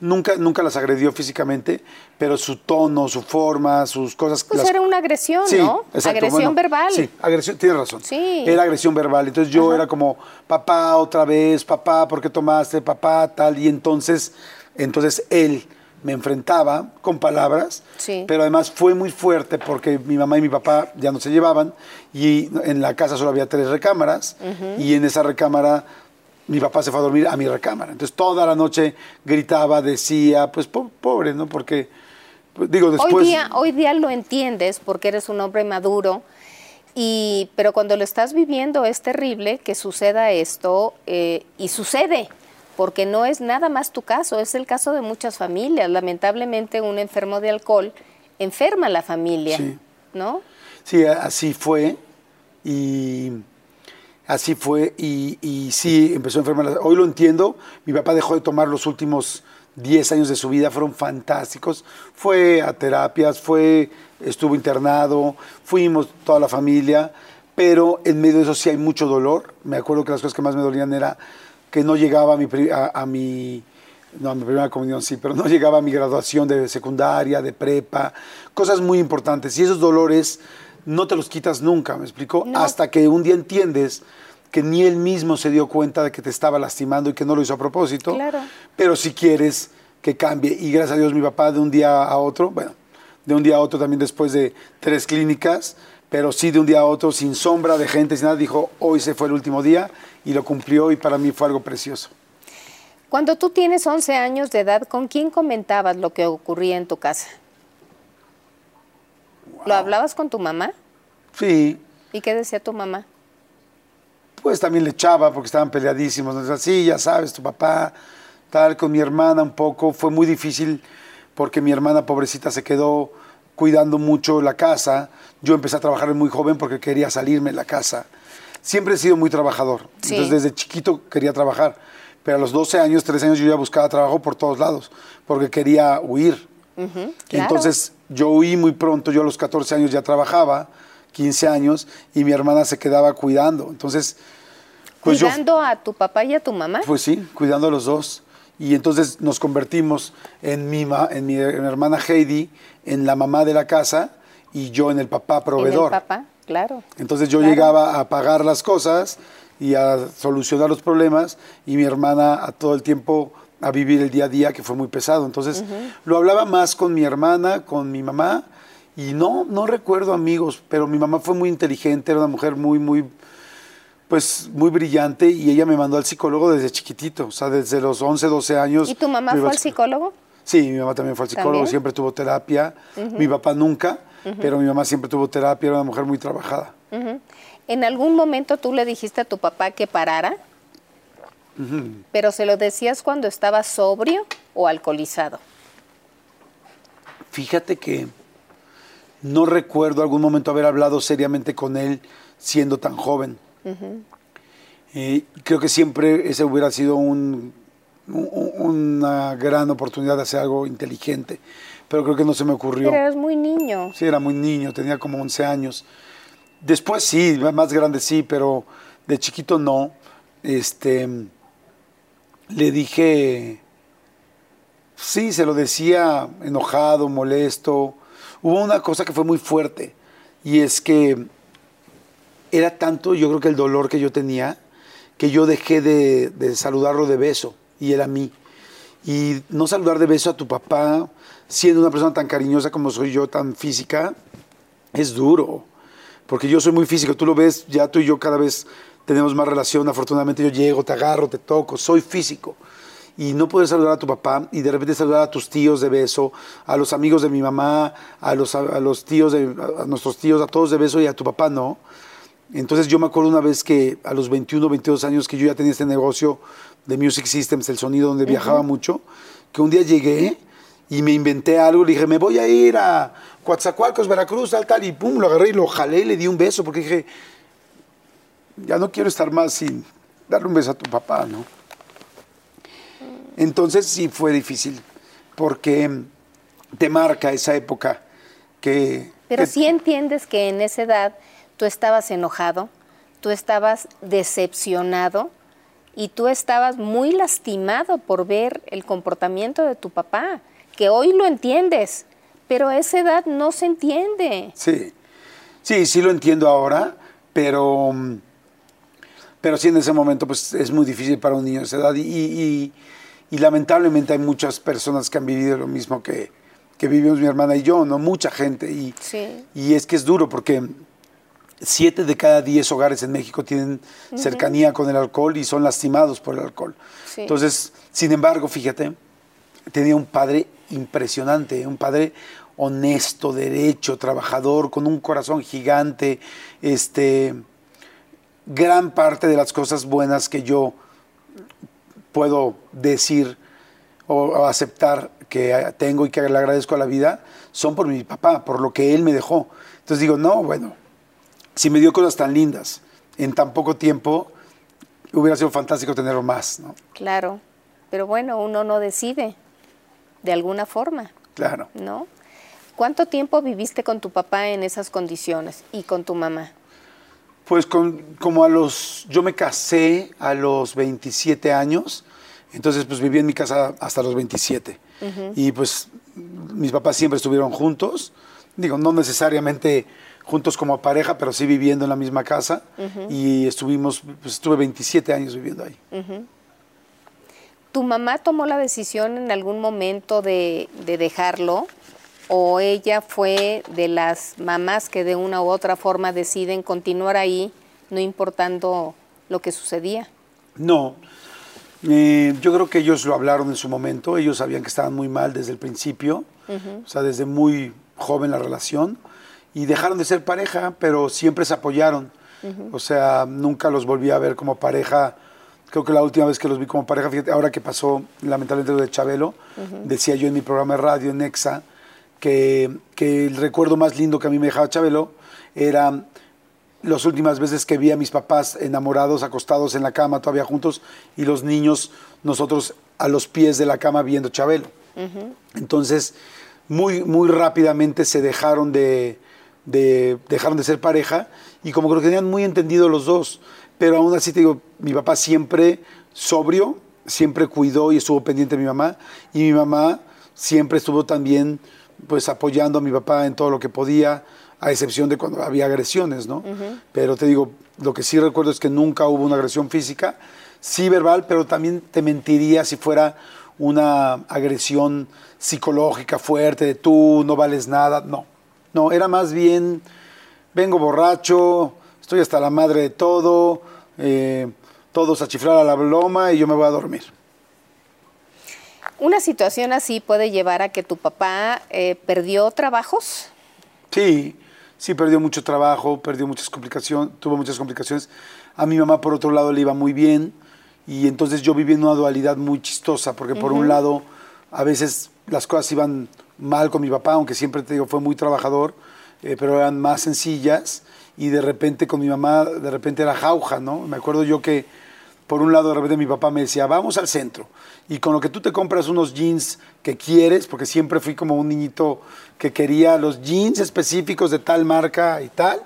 nunca, nunca las agredió físicamente, pero su tono, su forma, sus cosas. Pues las- era una agresión, Sí, ¿no? exacto, agresión bueno, verbal. Sí, agresión, tienes razón. Sí. Era agresión verbal. Entonces yo era como, papá, otra vez, papá, ¿por qué tomaste? Papá, tal. Y entonces, entonces él me enfrentaba con palabras, Sí. pero además fue muy fuerte porque mi mamá y mi papá ya no se llevaban y en la casa solo había tres recámaras y en esa recámara mi papá se fue a dormir a mi recámara. Entonces toda la noche gritaba, decía, pues po- pobre, ¿no? Porque, pues, digo, después... Hoy, día, hoy día lo entiendes porque eres un hombre maduro, y, pero cuando lo estás viviendo es terrible que suceda esto eh, y sucede, porque no es nada más tu caso, es el caso de muchas familias. Lamentablemente un enfermo de alcohol enferma a la familia, Sí. ¿no? Sí, así fue. Y así fue. Y, y sí, empezó a enfermar. Hoy lo entiendo. Mi papá dejó de tomar los últimos 10 años de su vida. Fueron fantásticos. Fue a terapias, fue, estuvo internado, fuimos toda la familia. Pero en medio de eso sí hay mucho dolor. Me acuerdo que las cosas que más me dolían era que no llegaba a mi, a, a mi no, a mi primera comunión sí, pero no llegaba a mi graduación de secundaria, de prepa, cosas muy importantes. Y esos dolores no te los quitas nunca, ¿me explico? Hasta que un día entiendes que ni él mismo se dio cuenta de que te estaba lastimando y que no lo hizo a propósito. Claro. Pero si quieres que cambie. Y gracias a Dios mi papá de un día a otro, bueno, de un día a otro también después de tres clínicas, pero sí de un día a otro, sin sombra de gente, sin nada, dijo, hoy se fue el último día y lo cumplió y para mí fue algo precioso. Cuando tú tienes 11 años de edad, ¿con quién comentabas lo que ocurría en tu casa? ¿Lo hablabas con tu mamá? Sí, ¿Y qué decía tu mamá? pues también le echaba porque estaban peleadísimos. Decía, sí, ya sabes, tu papá, tal, con mi hermana un poco. Fue muy difícil porque mi hermana pobrecita se quedó cuidando mucho la casa. Yo empecé a trabajar muy joven porque quería salirme de la casa. Siempre he sido muy trabajador. Sí. Entonces desde chiquito quería trabajar. Pero a los 12 años, 13 años yo ya buscaba trabajo por todos lados porque quería huir. claro. Entonces yo huí muy pronto, yo a los 14 años ya trabajaba, 15 años, y mi hermana se quedaba cuidando. Entonces, pues yo, ¿Cuidando a tu papá y a tu mamá? pues sí, cuidando a los dos. Y entonces nos convertimos en mi, ma- en mi, hermana Heidi, en la mamá de la casa, y yo en el papá En el proveedor. papá, claro. Entonces yo Claro. llegaba a pagar las cosas y a solucionar los problemas y mi hermana a todo el tiempo a vivir el día a día que fue muy pesado. Entonces lo hablaba más con mi hermana, con mi mamá y no, no recuerdo amigos, pero mi mamá fue muy inteligente, era una mujer muy, muy, pues muy brillante y ella me mandó al psicólogo desde chiquitito, o sea, desde los 11, 12 años. ¿Y tu mamá fue al psicólogo? Sí, mi mamá también fue al psicólogo, ¿También? siempre tuvo terapia. Mi papá nunca, pero mi mamá siempre tuvo terapia, era una mujer muy trabajada. ¿En algún momento tú le dijiste a tu papá que parara? ¿Pero se lo decías cuando estaba sobrio o alcoholizado? Fíjate que no recuerdo algún momento haber hablado seriamente con él siendo tan joven. Eh, creo que siempre ese hubiera sido un- un- una gran oportunidad de hacer algo inteligente, pero creo que no se me ocurrió. Pero eras muy niño. Sí, era muy niño, tenía como 11 años. Después sí, más grande sí, pero de chiquito no. Este, le dije, sí, se lo decía enojado, molesto. Hubo una cosa que fue muy fuerte y es que era tanto, yo creo que el dolor que yo tenía, que yo dejé de, de saludarlo de beso y él a mí. Y no saludar de beso a tu papá, siendo una persona tan cariñosa como soy yo, tan física, es duro. Porque yo soy muy físico, tú lo ves, ya tú y yo cada vez tenemos más relación, afortunadamente yo llego, te agarro, te toco, soy físico. Y no poder saludar a tu papá y de repente saludar a tus tíos de beso, a los amigos de mi mamá, a los, a los tíos, de, a nuestros tíos, a todos de beso y a tu papá no. Entonces yo me acuerdo una vez que a los 21, 22 años que yo ya tenía este negocio de Music Systems, el sonido donde viajaba mucho, que un día llegué y me inventé algo, le dije, me voy a ir a Coatzacoalcos, Veracruz, tal, tal, y pum, lo agarré y lo jalé y le di un beso, porque dije, ya no quiero estar más sin darle un beso a tu papá, ¿no? Entonces sí fue difícil, porque te marca esa época que... Pero que- sí entiendes que en esa edad tú estabas enojado, tú estabas decepcionado y tú estabas muy lastimado por ver el comportamiento de tu papá, que hoy lo entiendes, pero a esa edad no se entiende. Sí, sí, sí lo entiendo ahora, pero, mm, pero sí en ese momento pues es muy difícil para un niño de esa edad y, y- y lamentablemente hay muchas personas que han vivido lo mismo que, que vivimos mi hermana y yo, ¿no? Mucha gente y, Sí. y es que es duro porque siete de cada diez hogares en México tienen cercanía con el alcohol y son lastimados por el alcohol. Sí. Entonces, sin embargo, fíjate, tenía un padre impresionante, un padre honesto, derecho, trabajador, con un corazón gigante, este, gran parte de las cosas buenas que yo puedo decir o, aceptar que tengo y que le agradezco a la vida son por mi papá, por lo que él me dejó. Entonces digo, no, bueno, si me dio cosas tan lindas en tan poco tiempo, hubiera sido fantástico tenerlo más, ¿no? Claro, pero bueno, uno no decide de alguna forma, Claro. ¿no? ¿Cuánto tiempo viviste con tu papá en esas condiciones y con tu mamá? Pues con, como a los, yo me casé a los 27 años, entonces pues viví en mi casa hasta los 27. Y pues mis papás siempre estuvieron juntos, digo, no necesariamente juntos como pareja, pero sí viviendo en la misma casa. Y estuvimos, pues estuve 27 años viviendo ahí. ¿Tu mamá tomó la decisión en algún momento de, de dejarlo? ¿O ella fue de las mamás que de una u otra forma deciden continuar ahí, no importando lo que sucedía? No, eh, yo creo que ellos lo hablaron en su momento, ellos sabían que estaban muy mal desde el principio, o sea, desde muy joven la relación, y dejaron de ser pareja, pero siempre se apoyaron. O sea, nunca los volví a ver como pareja. Creo que la última vez que los vi como pareja, fíjate, ahora que pasó lamentablemente lo de Chabelo, decía yo en mi programa de radio, en Nexa, que, que el recuerdo más lindo que a mí me dejaba Chabelo era las últimas veces que vi a mis papás enamorados, acostados en la cama, todavía juntos, y los niños, nosotros a los pies de la cama viendo Chabelo. Entonces, muy, muy rápidamente se dejaron de, de- dejaron de ser pareja y como que lo tenían muy entendido los dos. Pero aún así te digo, mi papá siempre sobrio, siempre cuidó y estuvo pendiente de mi mamá, y mi mamá siempre estuvo también pues apoyando a mi papá en todo lo que podía, a excepción de cuando había agresiones, ¿no? Pero te digo, lo que sí recuerdo es que nunca hubo una agresión física, sí verbal, pero también te mentiría si fuera una agresión psicológica fuerte de tú no vales nada, no. No, era más bien, vengo borracho, estoy hasta la madre de todo, eh, todos a chiflar a la loma y yo me voy a dormir. ¿Una situación así puede llevar a que tu papá eh, perdió trabajos? Sí, sí perdió mucho trabajo, perdió muchas complicaciones, tuvo muchas complicaciones. A mi mamá, por otro lado, le iba muy bien y entonces yo viví en una dualidad muy chistosa, porque por un lado, a veces las cosas iban mal con mi papá, aunque siempre te digo, fue muy trabajador, eh, pero eran más sencillas y de repente con mi mamá, de repente era jauja, ¿no? Me acuerdo yo que por un lado de repente mi papá me decía, vamos al centro. Y con lo que tú te compras unos jeans que quieres, porque siempre fui como un niñito que quería los jeans específicos de tal marca y tal,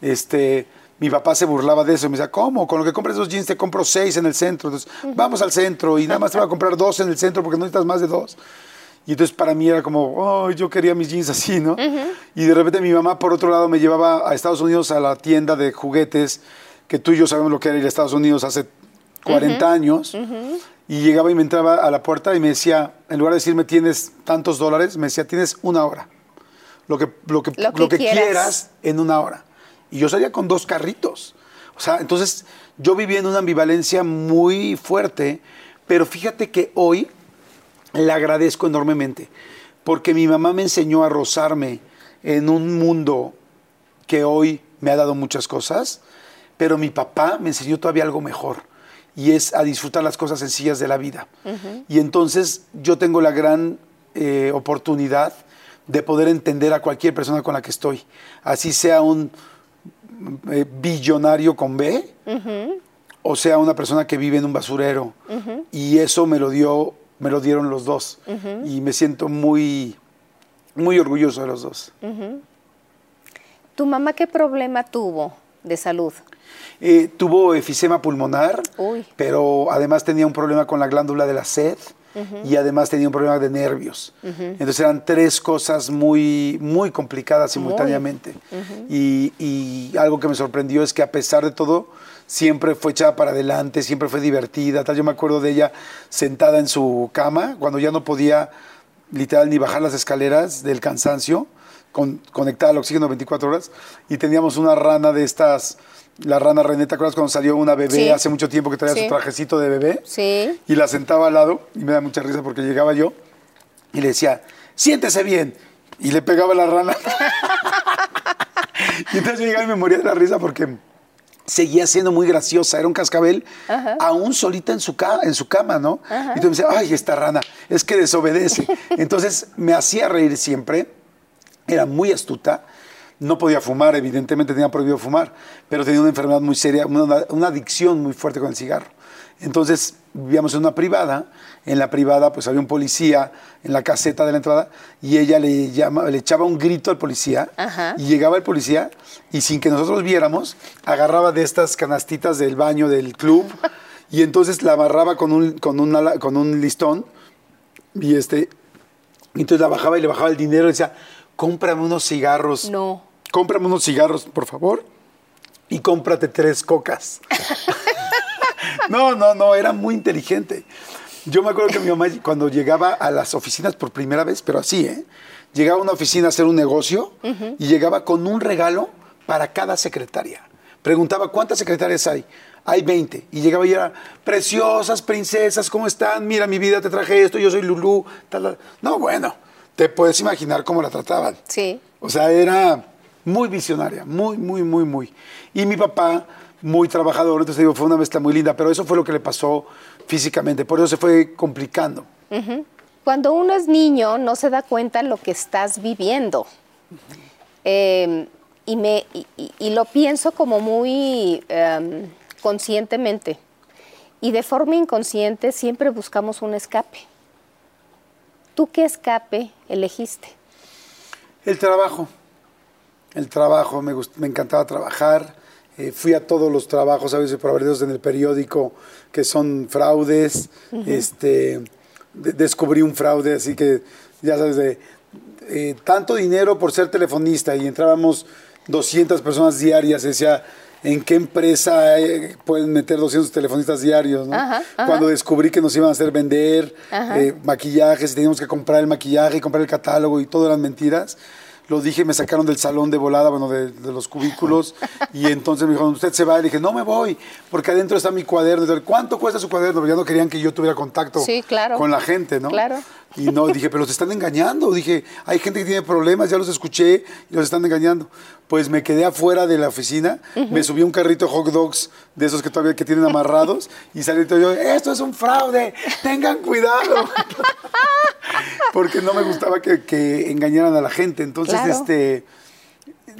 este, mi papá se burlaba de eso. Me decía, ¿cómo? Con lo que compras esos jeans te compro seis en el centro. Entonces, vamos al centro y nada más te voy a comprar dos en el centro porque no necesitas más de dos. Y entonces para mí era como, oh, yo quería mis jeans así, ¿no? Y de repente mi mamá, por otro lado, me llevaba a Estados Unidos a la tienda de juguetes, que tú y yo sabemos lo que era ir a Estados Unidos hace 40 años, y llegaba y me entraba a la puerta y me decía, en lugar de decirme tienes tantos dólares, me decía tienes una hora. Lo que, lo que, Lo que lo que quieras. quieras en una hora. Y yo salía con dos carritos. O sea, entonces yo vivía en una ambivalencia muy fuerte, pero fíjate que hoy le agradezco enormemente, porque mi mamá me enseñó a rozarme en un mundo que hoy me ha dado muchas cosas, pero mi papá me enseñó todavía algo mejor, y es a disfrutar las cosas sencillas de la vida. Y entonces yo tengo la gran eh, oportunidad de poder entender a cualquier persona con la que estoy, así sea un eh, billonario con B, o sea una persona que vive en un basurero. Y eso me lo dio, me lo dieron los dos. Y me siento muy, muy orgulloso de los dos. ¿Tu mamá qué problema tuvo de salud? Eh, tuvo efisema pulmonar, Uy. pero además tenía un problema con la glándula de la sed y además tenía un problema de nervios. Entonces eran tres cosas muy, muy complicadas simultáneamente. y, y algo que me sorprendió es que a pesar de todo, siempre fue echada para adelante, siempre fue divertida. Tal, yo me acuerdo de ella sentada en su cama, cuando ya no podía literal ni bajar las escaleras del cansancio, con- conectada al oxígeno 24 horas, y teníamos una rana de estas, la rana René, ¿te acuerdas cuando salió una bebé Sí. hace mucho tiempo que traía Sí. su trajecito de bebé? Sí. Y la sentaba al lado, y me da mucha risa porque llegaba yo, y le decía, siéntese bien, y le pegaba la rana. y entonces yo llegaba y me moría de la risa porque seguía siendo muy graciosa, era un cascabel, aún solita en su, ca- en su cama, ¿no? Y tú me decías, ay, esta rana, es que desobedece. Entonces me hacía reír siempre, era muy astuta, no podía fumar, evidentemente tenía prohibido fumar, pero tenía una enfermedad muy seria, una, una adicción muy fuerte con el cigarro. Entonces vivíamos en una privada, en la privada pues había un policía en la caseta de la entrada y ella le, llama, le echaba un grito al policía Ajá. y llegaba el policía y sin que nosotros viéramos, agarraba de estas canastitas del baño del club y entonces la amarraba con un, con un, ala- con un listón y este, entonces la bajaba y le bajaba el dinero y decía, cómprame unos cigarros. No. Cómprame unos cigarros, por favor, y cómprate tres cocas. no, no, no, era muy inteligente. Yo me acuerdo que mi mamá cuando llegaba a las oficinas por primera vez, pero así, ¿eh? Llegaba a una oficina a hacer un negocio y llegaba con un regalo para cada secretaria. Preguntaba, ¿cuántas secretarias hay? Hay 20. Y llegaba y era, preciosas princesas, ¿cómo están? Mira, mi vida, te traje esto, yo soy Lulú. tal, tal". No, bueno, te puedes imaginar cómo la trataban. Sí. O sea, era muy visionaria, muy, muy, muy, muy. Y mi papá, muy trabajador, entonces digo, fue una mezcla muy linda, pero eso fue lo que le pasó físicamente, por eso se fue complicando. Cuando uno es niño no se da cuenta lo que estás viviendo. Eh, y, me, y, y- y lo pienso como muy em, conscientemente. Y de forma inconsciente siempre buscamos un escape. ¿Tú qué escape elegiste? El trabajo, el trabajo, me, gust- me encantaba trabajar. Eh, fui a todos los trabajos, a veces haber en el periódico, que son fraudes. este, de- descubrí un fraude, así que, ya sabes, de eh, tanto dinero por ser telefonista y entrábamos 200 personas diarias, decía, ¿en qué empresa eh, pueden meter 200 telefonistas diarios? no? Ajá, ajá. Cuando descubrí que nos iban a hacer vender eh, maquillajes y teníamos que comprar el maquillaje y comprar el catálogo y todo eran mentiras. Lo dije, me sacaron del salón de volada, bueno, de, de los cubículos, y entonces me dijeron, usted se va, y dije, no me voy, porque adentro está mi cuaderno. Y ¿Cuánto cuesta su cuaderno? Porque ya no querían que yo tuviera contacto Sí, claro. con la gente, ¿no? Claro. Y no, dije, pero los están engañando. Dije, hay gente que tiene problemas, ya los escuché y los están engañando. Pues me quedé afuera de la oficina, me subí a un carrito de hot dogs de esos que todavía que tienen amarrados y salí todo yo, esto es un fraude, tengan cuidado. Porque no me gustaba que, que engañaran a la gente. Entonces, Claro. este,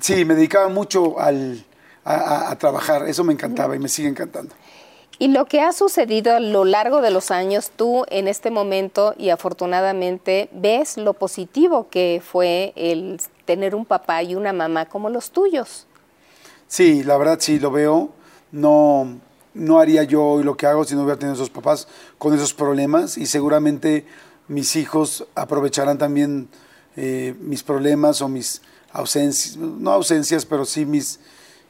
sí, me dedicaba mucho al, a, a- a trabajar. Eso me encantaba y me sigue encantando. Y lo que ha sucedido a lo largo de los años, tú en este momento y afortunadamente ves lo positivo que fue el tener un papá y una mamá como los tuyos. Sí, la verdad sí, lo veo. No, no haría yo hoy lo que hago si no hubiera tenido esos papás con esos problemas y seguramente mis hijos aprovecharán también eh, mis problemas o mis ausencias, no ausencias, pero sí mis,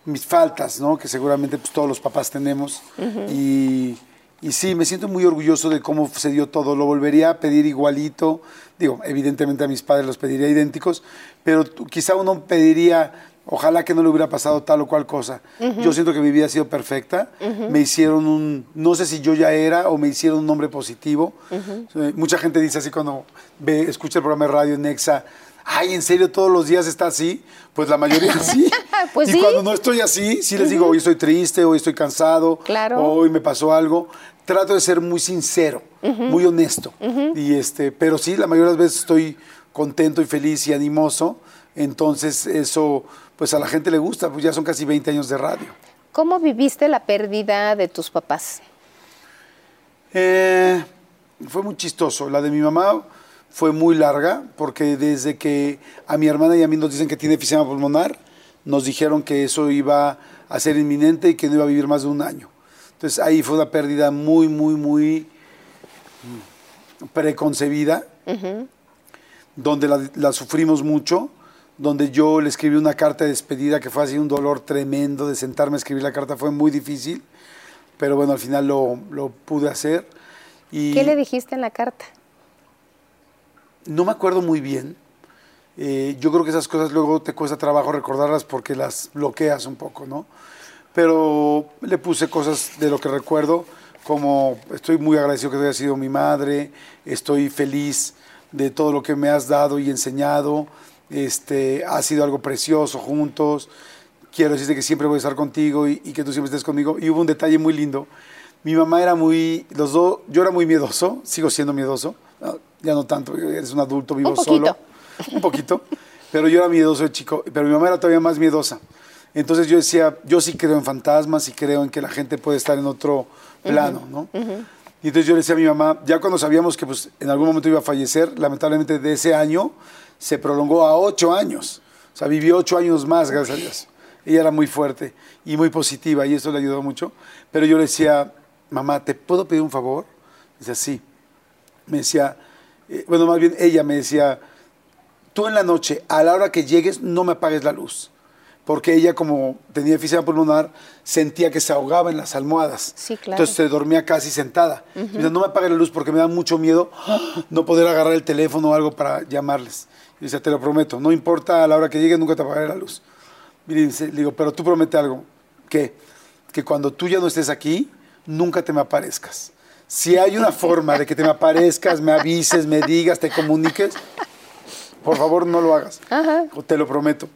mis faltas, ¿no? Que seguramente pues, todos los papás tenemos y, Y sí, me siento muy orgulloso de cómo se dio todo. Lo volvería a pedir igualito. Digo, evidentemente a mis padres los pediría idénticos, pero quizá uno pediría, ojalá que no le hubiera pasado tal o cual cosa. Yo siento que mi vida ha sido perfecta. Me hicieron un, no sé si yo ya era o me hicieron un hombre positivo. Eh, Mucha gente dice así cuando ve, escucha el programa de radio en Nexa, ay, ¿en serio todos los días está así? Pues la mayoría sí. Pues y sí. cuando no estoy así, sí les digo, hoy estoy triste, hoy estoy cansado, Claro. hoy me pasó algo. Trato de ser muy sincero, muy honesto. y este, pero sí, la mayoría de las veces estoy contento y feliz y animoso. Entonces, eso, pues a la gente le gusta, pues ya son casi 20 años de radio. ¿Cómo viviste la pérdida de tus papás? Eh, fue muy chistoso. La de mi mamá fue muy larga porque desde que a mi hermana y a mí nos dicen que tiene efisema pulmonar, nos dijeron que eso iba a ser inminente y que no iba a vivir más de un año. Entonces ahí fue una pérdida muy, muy, muy preconcebida, donde la, la sufrimos mucho, donde yo le escribí una carta de despedida que fue así un dolor tremendo de sentarme a escribir la carta, fue muy difícil pero bueno, al final lo, lo pude hacer. Y ¿Qué le dijiste en la carta? no me acuerdo muy bien. Eh, yo creo que esas cosas luego te cuesta trabajo recordarlas porque las bloqueas un poco, ¿no? Pero le puse cosas de lo que recuerdo, como estoy muy agradecido que tú hayas sido mi madre, estoy feliz de todo lo que me has dado y enseñado, este, ha sido algo precioso juntos, quiero decirte que siempre voy a estar contigo y, y que tú siempre estés conmigo. Y hubo un detalle muy lindo. Mi mamá era muy, los dos, yo era muy miedoso, sigo siendo miedoso, ya no tanto, eres un adulto, vivo Un solo, un poquito, pero yo era miedoso de chico, pero mi mamá era todavía más miedosa. Entonces yo decía, yo sí creo en fantasmas y creo en que la gente puede estar en otro plano, ¿no? Y entonces yo le decía a mi mamá, ya cuando sabíamos que pues, en algún momento iba a fallecer, lamentablemente de ese año se prolongó a ocho años. O sea, vivió ocho años más, gracias a Dios. Ella era muy fuerte y muy positiva y eso le ayudó mucho. Pero yo le decía, mamá, ¿te puedo pedir un favor? Dice, sí. Me decía, eh, bueno, más bien ella me decía, tú en la noche, a la hora que llegues, no me apagues la luz. Porque ella, como tenía efisema pulmonar, sentía que se ahogaba en las almohadas. Sí, claro. Entonces se dormía casi sentada. No me apagues la luz porque me da mucho miedo no poder agarrar el teléfono o algo para llamarles. Y dice, te lo prometo, no importa a la hora que llegues, nunca te apagaré la luz. Y le digo, pero tú promete algo. ¿Qué? Que cuando tú ya no estés aquí, nunca te me aparezcas. Si hay una forma de que te me aparezcas, me avises, me digas, te comuniques, por favor no lo hagas. O Te lo prometo.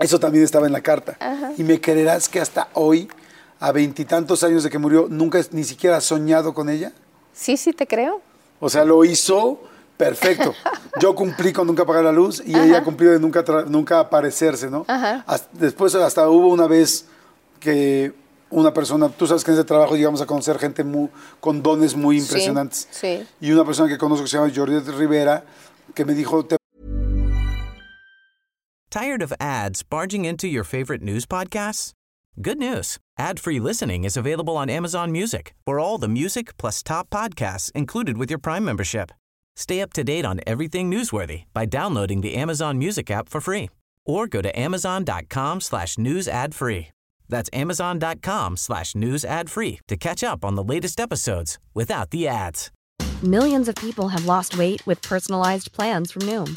Eso también estaba en la carta. Y me creerás que hasta hoy, a veintitantos años de que murió, nunca ni siquiera has soñado con ella. Sí, sí, te creo. O sea, lo hizo perfecto. Yo cumplí con nunca apagar la luz y ella cumplió de nunca, nunca aparecerse, ¿no? Ajá. Hasta- después hasta hubo una vez que una persona, tú sabes que en ese trabajo llegamos a conocer gente muy- con dones muy Sí, impresionantes. sí. Y una persona que conozco que se llama Jordi Rivera, que me dijo, te Tired of ads barging into your favorite news podcasts? Good news. Ad-free listening is available on Amazon Music for all the music plus top podcasts included with your Prime membership. Stay up to date on everything newsworthy by downloading the Amazon Music app for free or go to amazon.com slash news ad free. That's amazon.com slash news ad free to catch up on the latest episodes without the ads. Millions of people have lost weight with personalized plans from Noom,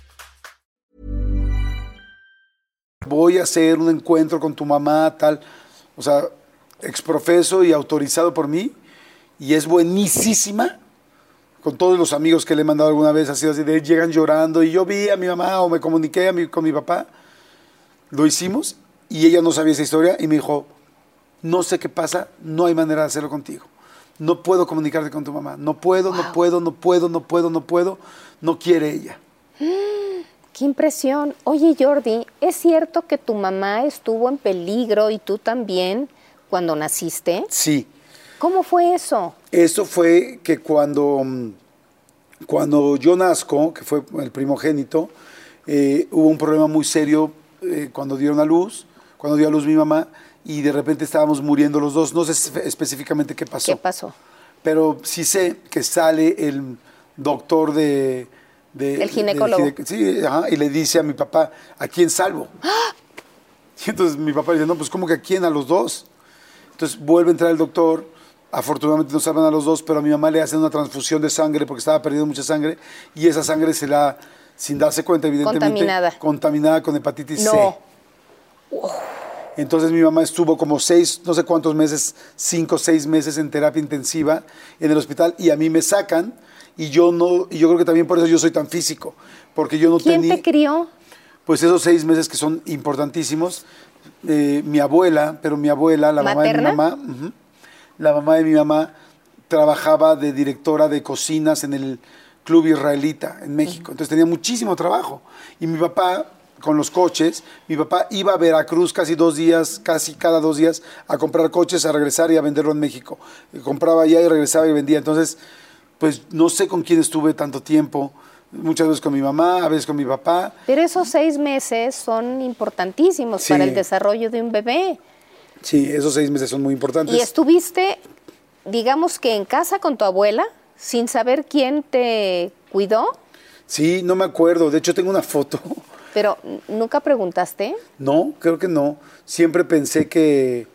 Voy a hacer un encuentro con tu mamá, tal. O sea, exprofeso y autorizado por mí. Y es buenísima. Con todos los amigos que le he mandado alguna vez, así, así de llegan llorando. Y yo vi a mi mamá o me comuniqué a mi- con mi papá. Lo hicimos y ella no sabía esa historia y me dijo, no sé qué pasa, no hay manera de hacerlo contigo. No puedo comunicarte con tu mamá. No puedo, no puedo, no puedo, no puedo, no puedo. No quiere ella. Qué impresión. Oye, Jordi, ¿es cierto que tu mamá estuvo en peligro y tú también cuando naciste? Sí. ¿Cómo fue eso? Eso fue que cuando cuando yo nazco, que fue el primogénito, eh, hubo un problema muy serio eh, cuando dieron a luz, cuando dio a luz mi mamá, y de repente estábamos muriendo los dos. No sé espe- específicamente qué pasó. ¿Qué pasó? Pero sí sé que sale el doctor de... de- El ginecólogo. sí, ajá, y le dice a mi papá, ¿a quién salvo? Y entonces mi papá dice, no, pues ¿cómo que a quién? A los dos. Entonces vuelve a entrar el doctor, afortunadamente no salvan a los dos, pero a mi mamá le hacen una transfusión de sangre porque estaba perdiendo mucha sangre y esa sangre se la, sin darse cuenta evidentemente, Contaminada. contaminada con hepatitis No. C. Entonces mi mamá estuvo como seis, no sé cuántos meses, cinco, seis meses en terapia intensiva en el hospital y a mí me sacan y yo no, y yo creo que también por eso yo soy tan físico, porque yo no ¿Quién tenía, te crió? pues esos seis meses que son importantísimos, eh, mi abuela, pero mi abuela, la mamá de mi mamá, la mamá de mi mamá trabajaba de directora de cocinas en el club israelita en México, entonces tenía muchísimo trabajo y mi papá con los coches, mi papá iba a Veracruz casi dos días, casi cada dos días, a comprar coches, a regresar y a venderlo en México. Y compraba allá y regresaba y vendía. Entonces, pues no sé con quién estuve tanto tiempo, muchas veces con mi mamá, a veces con mi papá, Pero esos seis meses son importantísimos Sí. para el desarrollo de un bebé. Sí, esos seis meses son muy importantes. Y estuviste, digamos que en casa con tu abuela, sin saber quién te cuidó, Sí, no me acuerdo. De hecho, tengo una foto. pero nunca preguntaste. No, creo que no. Siempre pensé que,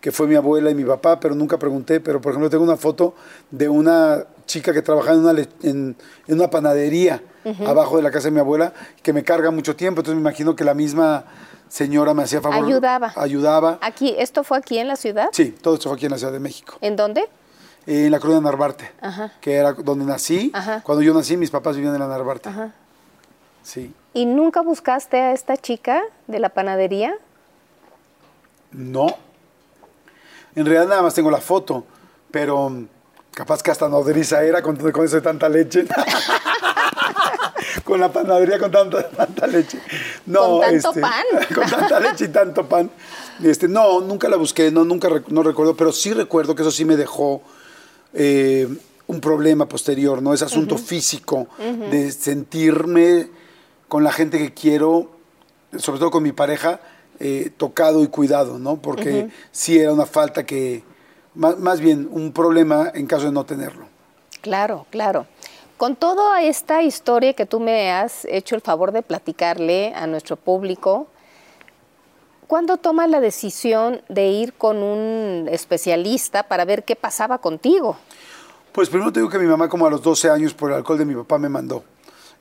que fue mi abuela y mi papá, pero nunca pregunté. Pero, por ejemplo, tengo una foto de una chica que trabajaba en una, en, en una panadería abajo de la casa de mi abuela, que me carga mucho tiempo. Entonces, me imagino que la misma señora me hacía favor. Ayudaba. Ayudaba. Aquí, ¿esto fue aquí en la ciudad? Sí, todo esto fue aquí en la Ciudad de México. ¿En dónde? En la colonia Narvarte, Ajá. que era donde nací. Ajá. Cuando yo nací, mis papás vivían en la Narvarte. Sí. ¿Y nunca buscaste a esta chica de la panadería? No. En realidad nada más tengo la foto, pero capaz que hasta nodriza era con, con eso de tanta leche. con la panadería con tanta, tanta leche. No, Con tanto este, pan. Con tanta leche y tanto pan. Este, no, nunca la busqué, no, nunca no recuerdo, pero sí recuerdo que eso sí me dejó eh, un problema posterior, ¿no? Ese asunto físico de sentirme con la gente que quiero, sobre todo con mi pareja, eh, tocado y cuidado, ¿no? Porque sí era una falta que, más, más bien un problema en caso de no tenerlo. Claro, claro. Con toda esta historia que tú me has hecho el favor de platicarle a nuestro público, ¿cuándo tomas la decisión de ir con un especialista para ver qué pasaba contigo? Pues primero te digo que mi mamá como a los 12 años por el alcohol de mi papá me mandó.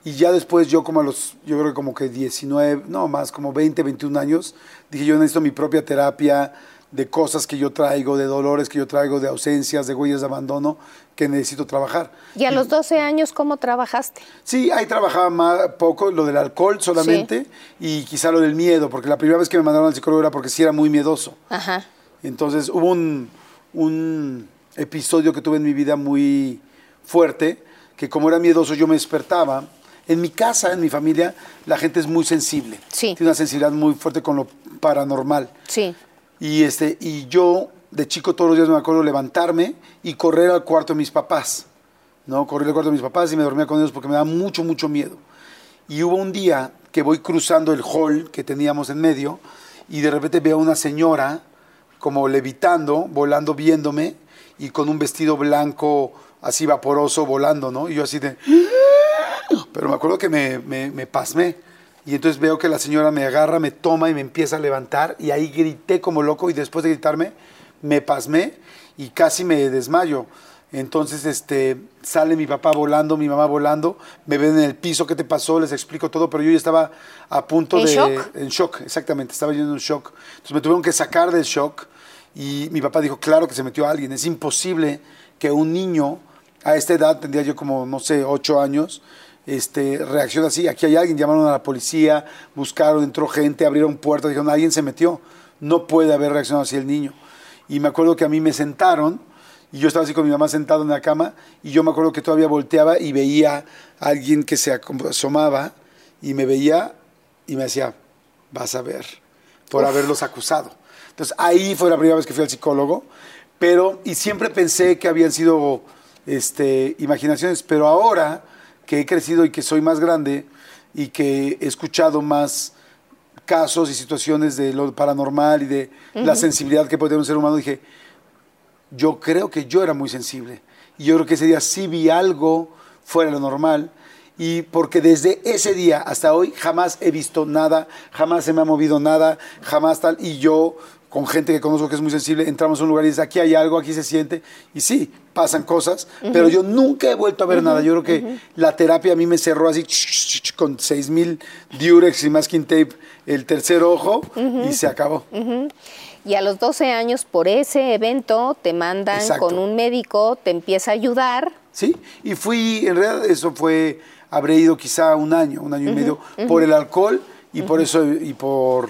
Y ya después yo como a los, yo creo que como que 19, no más, como 20, 21 años, dije yo necesito mi propia terapia de cosas que yo traigo, de dolores que yo traigo, de ausencias, de huellas de abandono que necesito trabajar. ¿Y a los 12 años cómo trabajaste? Sí, ahí trabajaba más, poco lo del alcohol solamente y quizá lo del miedo, porque la primera vez que me mandaron al psicólogo era porque sí era muy miedoso. Ajá. Entonces hubo un, un episodio que tuve en mi vida muy fuerte, que como era miedoso yo me despertaba. En mi casa, en mi familia, la gente es muy sensible. Sí. Tiene una sensibilidad muy fuerte con lo paranormal. Sí. Y, este, y yo, de chico, todos los días me acuerdo levantarme y correr al cuarto de mis papás. ¿no? Correr al cuarto de mis papás y me dormía con ellos porque me daba mucho, mucho miedo. Y hubo un día que voy cruzando el hall que teníamos en medio y de repente veo a una señora como levitando, volando, viéndome y con un vestido blanco así vaporoso volando, ¿no? Y yo así de... Pero me acuerdo que me, me, me pasmé. Y entonces veo que la señora me agarra, me toma y me empieza a levantar. Y ahí grité como loco. Y después de gritarme, me pasmé y casi me desmayo. Entonces este, sale mi papá volando, mi mamá volando. Me ven en el piso, ¿qué te pasó? Les explico todo. Pero yo ya estaba a punto ¿En de. shock? En shock, exactamente. Estaba yo en un shock. Entonces me tuvieron que sacar del shock. Y mi papá dijo: Claro que se metió alguien. Es imposible que un niño a esta edad, tendría yo como, no sé, ocho años, este, reacciona así. Aquí hay alguien, llamaron a la policía, buscaron, entró gente, abrieron puertas, dijeron, alguien se metió. No puede haber reaccionado así el niño. Y me acuerdo que a mí me sentaron, y yo estaba así con mi mamá sentado en la cama, y yo me acuerdo que todavía volteaba y veía a alguien que se asomaba, y me veía y me decía, vas a ver, por haberlos acusado. Entonces ahí fue la primera vez que fui al psicólogo, pero, y siempre pensé que habían sido este, imaginaciones, pero ahora que he crecido y que soy más grande y que he escuchado más casos y situaciones de lo paranormal y de la sensibilidad que puede tener un ser humano, dije, yo creo que yo era muy sensible. Y yo creo que ese día sí vi algo fuera de lo normal. Y porque desde ese día hasta hoy jamás he visto nada, jamás se me ha movido nada, jamás tal. Y yo, con gente que conozco que es muy sensible, entramos a un lugar y dice, aquí hay algo, aquí se siente. Y sí, pasan cosas, pero yo nunca he vuelto a ver nada. Yo creo que la terapia a mí me cerró así con 6000 diurex y masking tape el tercer ojo y se acabó. Y a los 12 años, por ese evento, te mandan Exacto. con un médico, te empieza a ayudar. Sí, y fui, en realidad eso fue, habré ido quizá un año, un año y medio, por el alcohol y por eso, y por,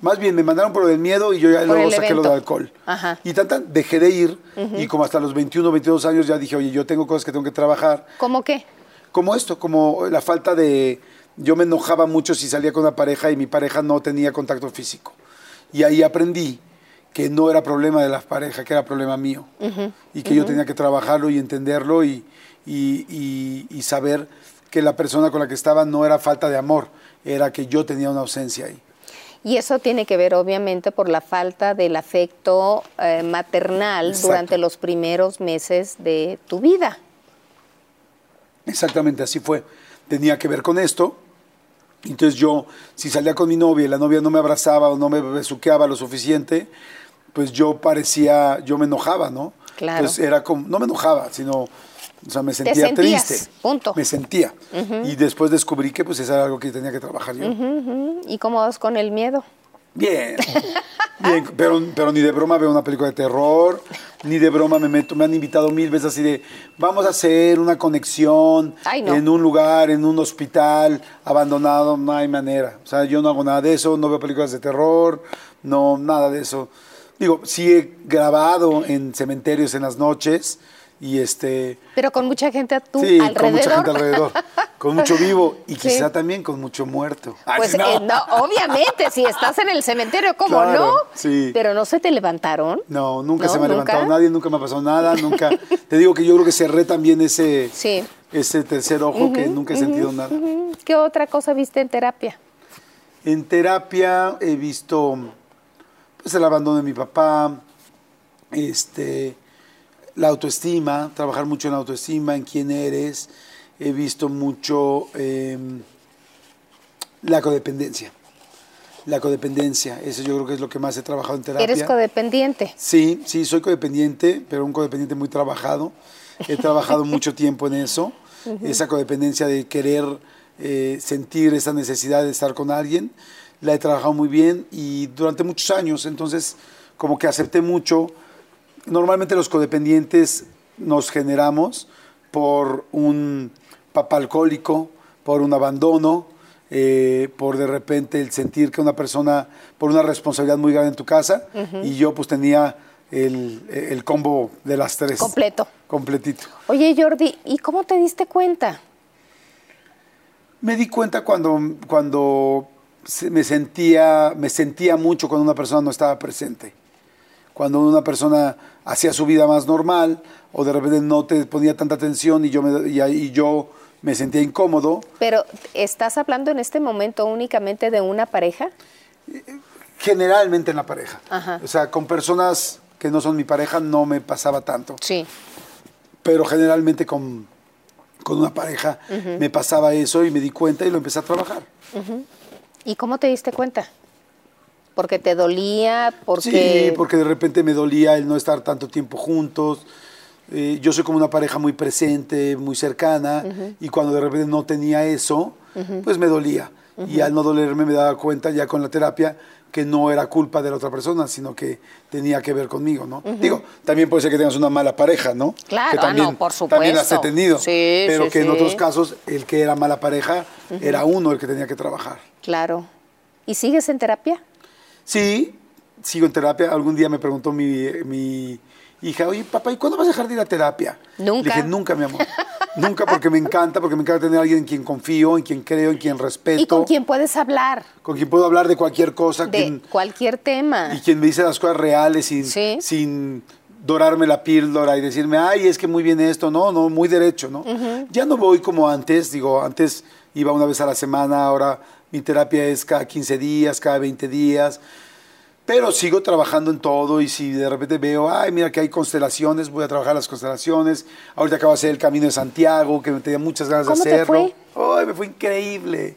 más bien me mandaron por lo del miedo y yo ya luego el saqué lo del alcohol. Ajá. Y tan, tan, dejé de ir y como hasta los 21, 22 años ya dije, oye, yo tengo cosas que tengo que trabajar. ¿Cómo qué? Como esto, como la falta de, yo me enojaba mucho si salía con una pareja y mi pareja no tenía contacto físico. Y ahí aprendí que no era problema de la pareja, que era problema mío. Y que yo tenía que trabajarlo y entenderlo y, y- y- y saber que la persona con la que estaba no era falta de amor, era que yo tenía una ausencia ahí. Y eso tiene que ver, obviamente, por la falta del afecto eh, maternal Exacto. durante los primeros meses de tu vida. Exactamente, así fue. Tenía que ver con esto. Entonces yo, si salía con mi novia y la novia no me abrazaba o no me besuqueaba lo suficiente, pues yo parecía, yo me enojaba, ¿no? Claro. Entonces era como, no me enojaba, sino, o sea, me sentía sentías, triste. punto. Me sentía. Y después descubrí que pues eso era algo que tenía que trabajar yo. Ujú. ¿Y cómo vas con el miedo? Bien, bien, pero, pero ni de broma veo una película de terror, ni de broma me meto, me han invitado mil veces así de, vamos a hacer una conexión Ay, no. en un lugar, en un hospital abandonado, no hay manera. O sea, yo no hago nada de eso, no veo películas de terror, no, nada de eso. Digo, sí he grabado en cementerios en las noches y este... Pero con mucha gente a tu Sí, alrededor. con mucha gente alrededor, con mucho vivo y Sí. quizá también con mucho muerto. Ay, Pues no. eh, no, obviamente, si estás en el cementerio, ¿cómo Claro, no? sí. Pero no se te levantaron. No, nunca ¿No? se me ha levantado nadie, nunca me ha pasado nada, nunca. Te digo que yo creo que cerré también ese, Sí. ese tercer ojo que nunca he sentido nada. ¿Qué otra cosa viste en terapia? En terapia he visto pues, el abandono de mi papá, este, la autoestima, trabajar mucho en la autoestima, en quién eres. He visto mucho eh, la codependencia. La codependencia, eso yo creo que es lo que más he trabajado en terapia. Eres codependiente. Sí, sí, soy codependiente, pero un codependiente muy trabajado. He trabajado mucho tiempo en eso, esa codependencia de querer eh, sentir esa necesidad de estar con alguien. La he trabajado muy bien y durante muchos años, entonces como que acepté mucho. Normalmente los codependientes nos generamos por un papá alcohólico, por un abandono, eh, por de repente el sentir que una persona, por una responsabilidad muy grande en tu casa, y yo pues tenía el, el combo de las tres. Completo. Completito. Oye, Jordi, ¿y cómo te diste cuenta? Me di cuenta cuando, cuando me, sentía, me sentía mucho cuando una persona no estaba presente. Cuando una persona hacía su vida más normal o de repente no te ponía tanta atención y yo me, y, yo me sentía incómodo. Pero, ¿estás hablando en este momento únicamente de una pareja? Generalmente en la pareja. Ajá. O sea, con personas que no son mi pareja no me pasaba tanto. Sí. Pero generalmente con, con una pareja me pasaba eso y me di cuenta y lo empecé a trabajar. ¿Y cómo te diste cuenta? ¿Porque te dolía? Porque... Sí, porque de repente me dolía el no estar tanto tiempo juntos. Eh, yo soy como una pareja muy presente, muy cercana, y cuando de repente no tenía eso, pues me dolía. Y al no dolerme me daba cuenta ya con la terapia que no era culpa de la otra persona, sino que tenía que ver conmigo, ¿no? Digo, también puede ser que tengas una mala pareja, ¿no? Claro, que ah, también, no, por También las he supuesto. tenido. Sí, pero sí, que en otros casos el que era mala pareja era uno el que tenía que trabajar. Claro. ¿Y sigues en terapia? Sí, sigo en terapia. Algún día me preguntó mi, mi hija, oye, papá, ¿y cuándo vas a dejar de ir a terapia? Nunca. Le dije, nunca, mi amor. nunca porque me encanta, porque me encanta tener a alguien en quien confío, en quien creo, en quien respeto. ¿Y con quién puedes hablar? Con quien puedo hablar de cualquier cosa. De quien- cualquier tema. y quien me dice las cosas reales sin, Sí. sin dorarme la píldora y decirme, ay, es que muy bien esto, no, no, muy derecho, ¿no? Ya no voy como antes, digo, antes iba una vez a la semana, ahora mi terapia es cada 15 días, cada 20 días, pero sigo trabajando en todo y si de repente veo, ay, mira que hay constelaciones, voy a trabajar las constelaciones. Ahorita acabo de hacer el Camino de Santiago, que me tenía muchas ganas de ¿Cómo te hacerlo. fue? Ay, me fue increíble,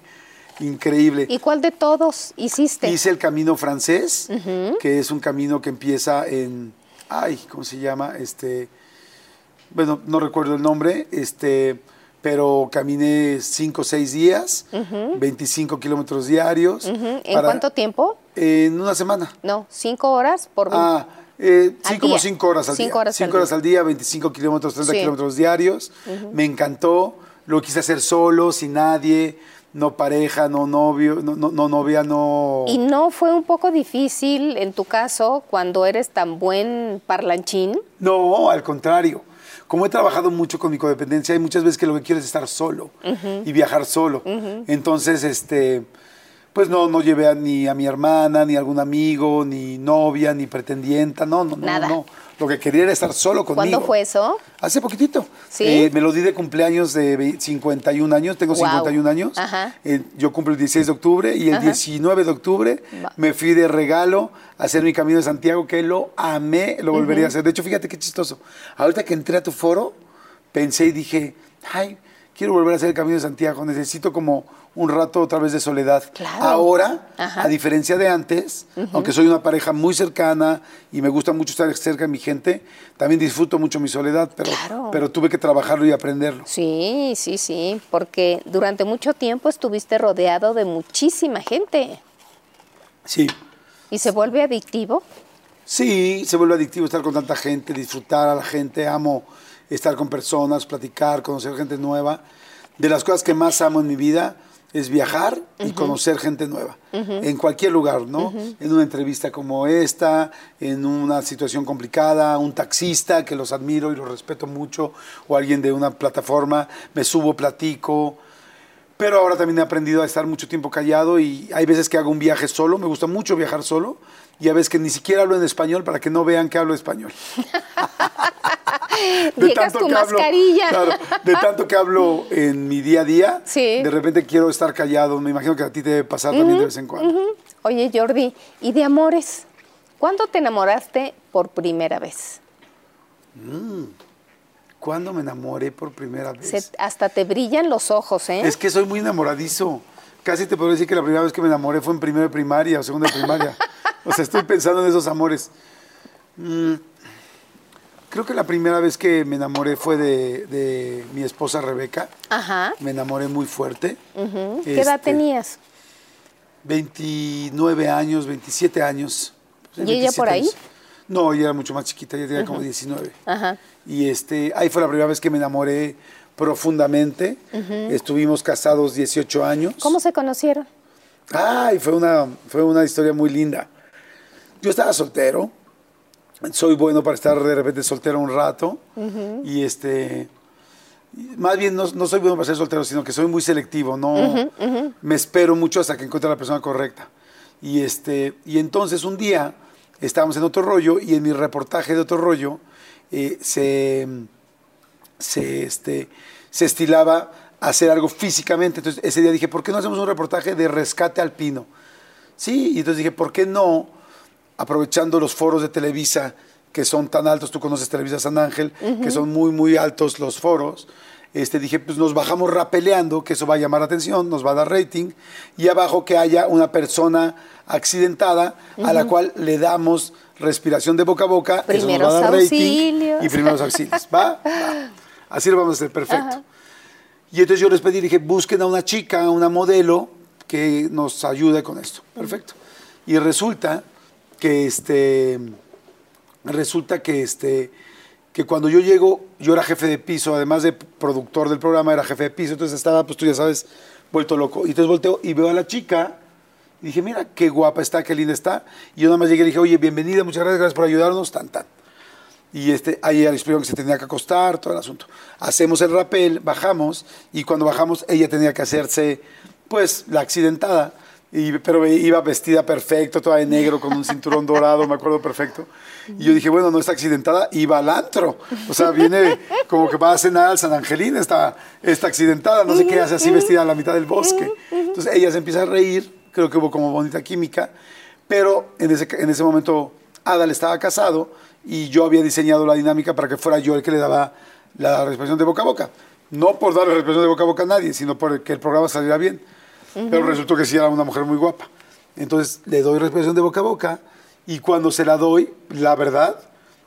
increíble. ¿Y cuál de todos hiciste? Hice el camino francés, que es un camino que empieza en, ay, ¿cómo se llama? Este, bueno, no recuerdo el nombre, este, pero caminé cinco o seis días, 25 kilómetros diarios. ¿En para- cuánto tiempo? En una semana. No, cinco horas por Ah, eh, sí, como día. cinco horas al Cinco día. horas cinco al horas día. al día, 25 kilómetros, 30 Sí. kilómetros diarios. Me encantó. Lo quise hacer solo, sin nadie, no pareja, no novio, no, no, no novia, no... ¿Y no fue un poco difícil en tu caso cuando eres tan buen parlanchín? No, al contrario. Como he trabajado mucho con mi codependencia, hay muchas veces que lo que quiero es estar solo y viajar solo. Entonces, este, pues no, no llevé a- ni a mi hermana, ni a algún amigo, ni novia, ni pretendienta, no, no, no, Nada. no. Lo que quería era estar solo conmigo. ¿Cuándo fue eso? Hace poquitito. ¿Sí? Eh, me lo di de cumpleaños de ve- 51 años, tengo Guau. 51 años. Ajá. Eh, yo cumplo el 16 de octubre y el Ajá. 19 de octubre Va. me fui de regalo a hacer mi camino de Santiago, que lo amé, lo volvería a hacer. De hecho, fíjate qué chistoso. Ahorita que entré a tu foro, pensé y dije, ay, quiero volver a hacer el camino de Santiago, necesito como un rato otra vez de soledad. Claro. Ahora, Ajá. a diferencia de antes, aunque soy una pareja muy cercana y me gusta mucho estar cerca de mi gente, también disfruto mucho mi soledad, pero, Claro. pero tuve que trabajarlo y aprenderlo. Sí, sí, sí, porque durante mucho tiempo estuviste rodeado de muchísima gente Sí. y se vuelve adictivo. Sí, se vuelve adictivo estar con tanta gente, disfrutar a la gente, amo estar con personas, platicar, conocer gente nueva. De las cosas que más amo en mi vida es viajar y conocer gente nueva, en cualquier lugar, ¿no? En una entrevista como esta, en una situación complicada, un taxista que los admiro y los respeto mucho, o alguien de una plataforma, me subo, platico. Pero ahora también he aprendido a estar mucho tiempo callado y hay veces que hago un viaje solo, me gusta mucho viajar solo, y a veces que ni siquiera hablo en español para que no vean que hablo español. De Llegas tanto tu que hablo- mascarilla. claro, de tanto que hablo en mi día a día, Sí. de repente quiero estar callado. Me imagino que a ti te debe pasar también de vez en cuando. Oye, Jordi, ¿y de amores? ¿Cuándo te enamoraste por primera vez? ¿Cuándo me enamoré por primera vez? Se- hasta te brillan los ojos, ¿eh? Es que soy muy enamoradizo. Casi te puedo decir que la primera vez que me enamoré fue en primero de primaria o segundo de primaria. o sea, estoy pensando en esos amores. Mm, creo que la primera vez que me enamoré fue de, de mi esposa Rebeca. Ajá. Me enamoré muy fuerte. Ujú. ¿Qué edad Este, tenías? 29 años, 27 años. ¿Y ella por 27 ahí? años. No, ella era mucho más chiquita, ella tenía como 19. Ajá. Y este, ahí fue la primera vez que me enamoré profundamente. Estuvimos casados 18 años. ¿Cómo se conocieron? Ay, fue una, fue una historia muy linda. Yo estaba soltero. Soy bueno para estar de repente soltero un rato. Y este. Más bien, no, no soy bueno para ser soltero, sino que soy muy selectivo. No, Me espero mucho hasta que encuentre a la persona correcta. Y, este, y entonces un día estábamos en otro rollo y en mi reportaje de otro rollo eh, se, se, este, se estilaba hacer algo físicamente. Entonces ese día dije, ¿por qué no hacemos un reportaje de rescate alpino? Sí, y entonces dije, ¿por qué no, aprovechando los foros de Televisa, que son tan altos, tú conoces Televisa San Ángel, que son muy, muy altos los foros, este, dije, pues nos bajamos rapeleando, que eso va a llamar la atención, nos va a dar rating, y abajo que haya una persona accidentada a la cual le damos respiración de boca a boca, eso nos Primeros va a dar rating, auxilios. y primeros auxilios. ¿Va? Va. Así lo vamos a hacer, perfecto. Y entonces yo les pedí, dije, busquen a una chica, una modelo que nos ayude con esto. Perfecto. Y resulta que este resulta que este que cuando yo llego, yo era jefe de piso, además de productor del programa, era jefe de piso, entonces estaba, pues tú ya sabes, vuelto loco. Y entonces volteo y veo a la chica y dije, mira, qué guapa está, qué linda está. Y yo nada más llegué y dije, oye, bienvenida, muchas gracias, gracias por ayudarnos, tan, tan. Y este, ahí le explicaron que se tenía que acostar, todo el asunto. Hacemos el rapel, bajamos, y cuando bajamos ella tenía que hacerse, pues, la accidentada. Pero iba vestida perfecto, toda de negro, con un cinturón dorado, me acuerdo perfecto. Y yo dije, bueno, no está accidentada, iba al antro. O sea, viene como que va a cenar al San Angelín, está, está accidentada, no sé qué hace así vestida a la mitad del bosque. Entonces ella se empieza a reír, creo que hubo como bonita química, pero en ese, en ese momento Adal estaba casado y yo había diseñado la dinámica para que fuera yo el que le daba la respiración de boca a boca. No por darle respiración de boca a boca a nadie, sino por que el programa saliera bien. Pero resultó que sí era una mujer muy guapa. Entonces le doy respiración de boca a boca y cuando se la doy, la verdad,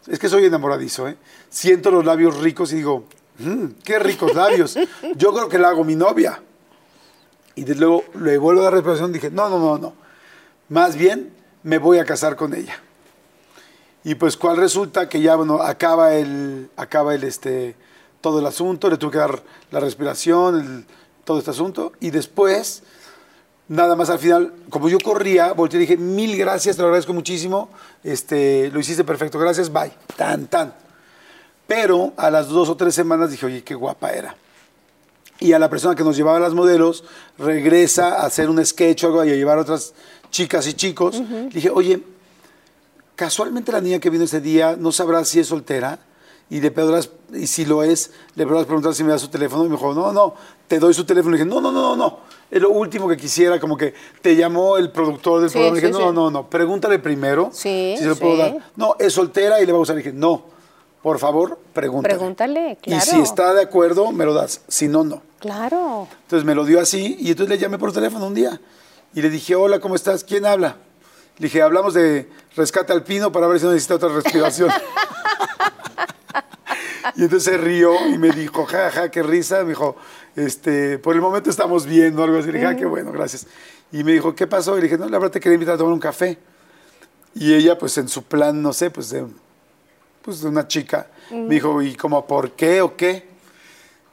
es que soy enamoradizo, ¿eh? Siento los labios ricos y digo, "Mm, qué ricos labios. Yo creo que la hago mi novia. Y desde luego le vuelvo a dar respiración y dije, no, no, no, no. Más bien me voy a casar con ella. Y pues cuál resulta que ya, bueno, acaba el, acaba el, este, todo el asunto, le tuve que dar la respiración, el- todo este asunto, y después, nada más al final, como yo corría, volteé y dije, mil gracias, te lo agradezco muchísimo, este, lo hiciste perfecto, gracias, bye, tan, tan. Pero a las dos o tres semanas dije, oye, qué guapa era. Y a la persona que nos llevaba las modelos regresa a hacer un sketch o algo y a llevar a otras chicas y chicos. Dije, oye, casualmente la niña que vino ese día no sabrá si es soltera y le podrás, y si lo es, le podrás preguntar si me da su teléfono y me dijo, no, no, te doy su teléfono. Le dije, no, no, no, no, no, es lo último que quisiera, como que te llamó el productor del Sí, programa. Le dije, sí, no, sí. no, no, pregúntale primero Sí, si se lo puedo sí. dar. No, es soltera y le va a usar. Le dije, no, por favor, pregúntale. Pregúntale, Y claro. si está de acuerdo, me lo das, si no, no. Claro. Entonces me lo dio así y entonces le llamé por teléfono un día y le dije, hola, ¿cómo estás? ¿Quién habla? Le dije, hablamos de rescate alpino para ver si no necesita otra respiración. y entonces se rió y me dijo, ja, ja, qué risa. Me dijo, este, por el momento estamos viendo algo así. Le dije, ah, qué bueno, gracias. Y me dijo, ¿qué pasó? Y le dije, no, la verdad te quería invitar a tomar un café. Y ella, pues en su plan, no sé, pues de, pues de una chica, me dijo, ¿y cómo por qué o qué?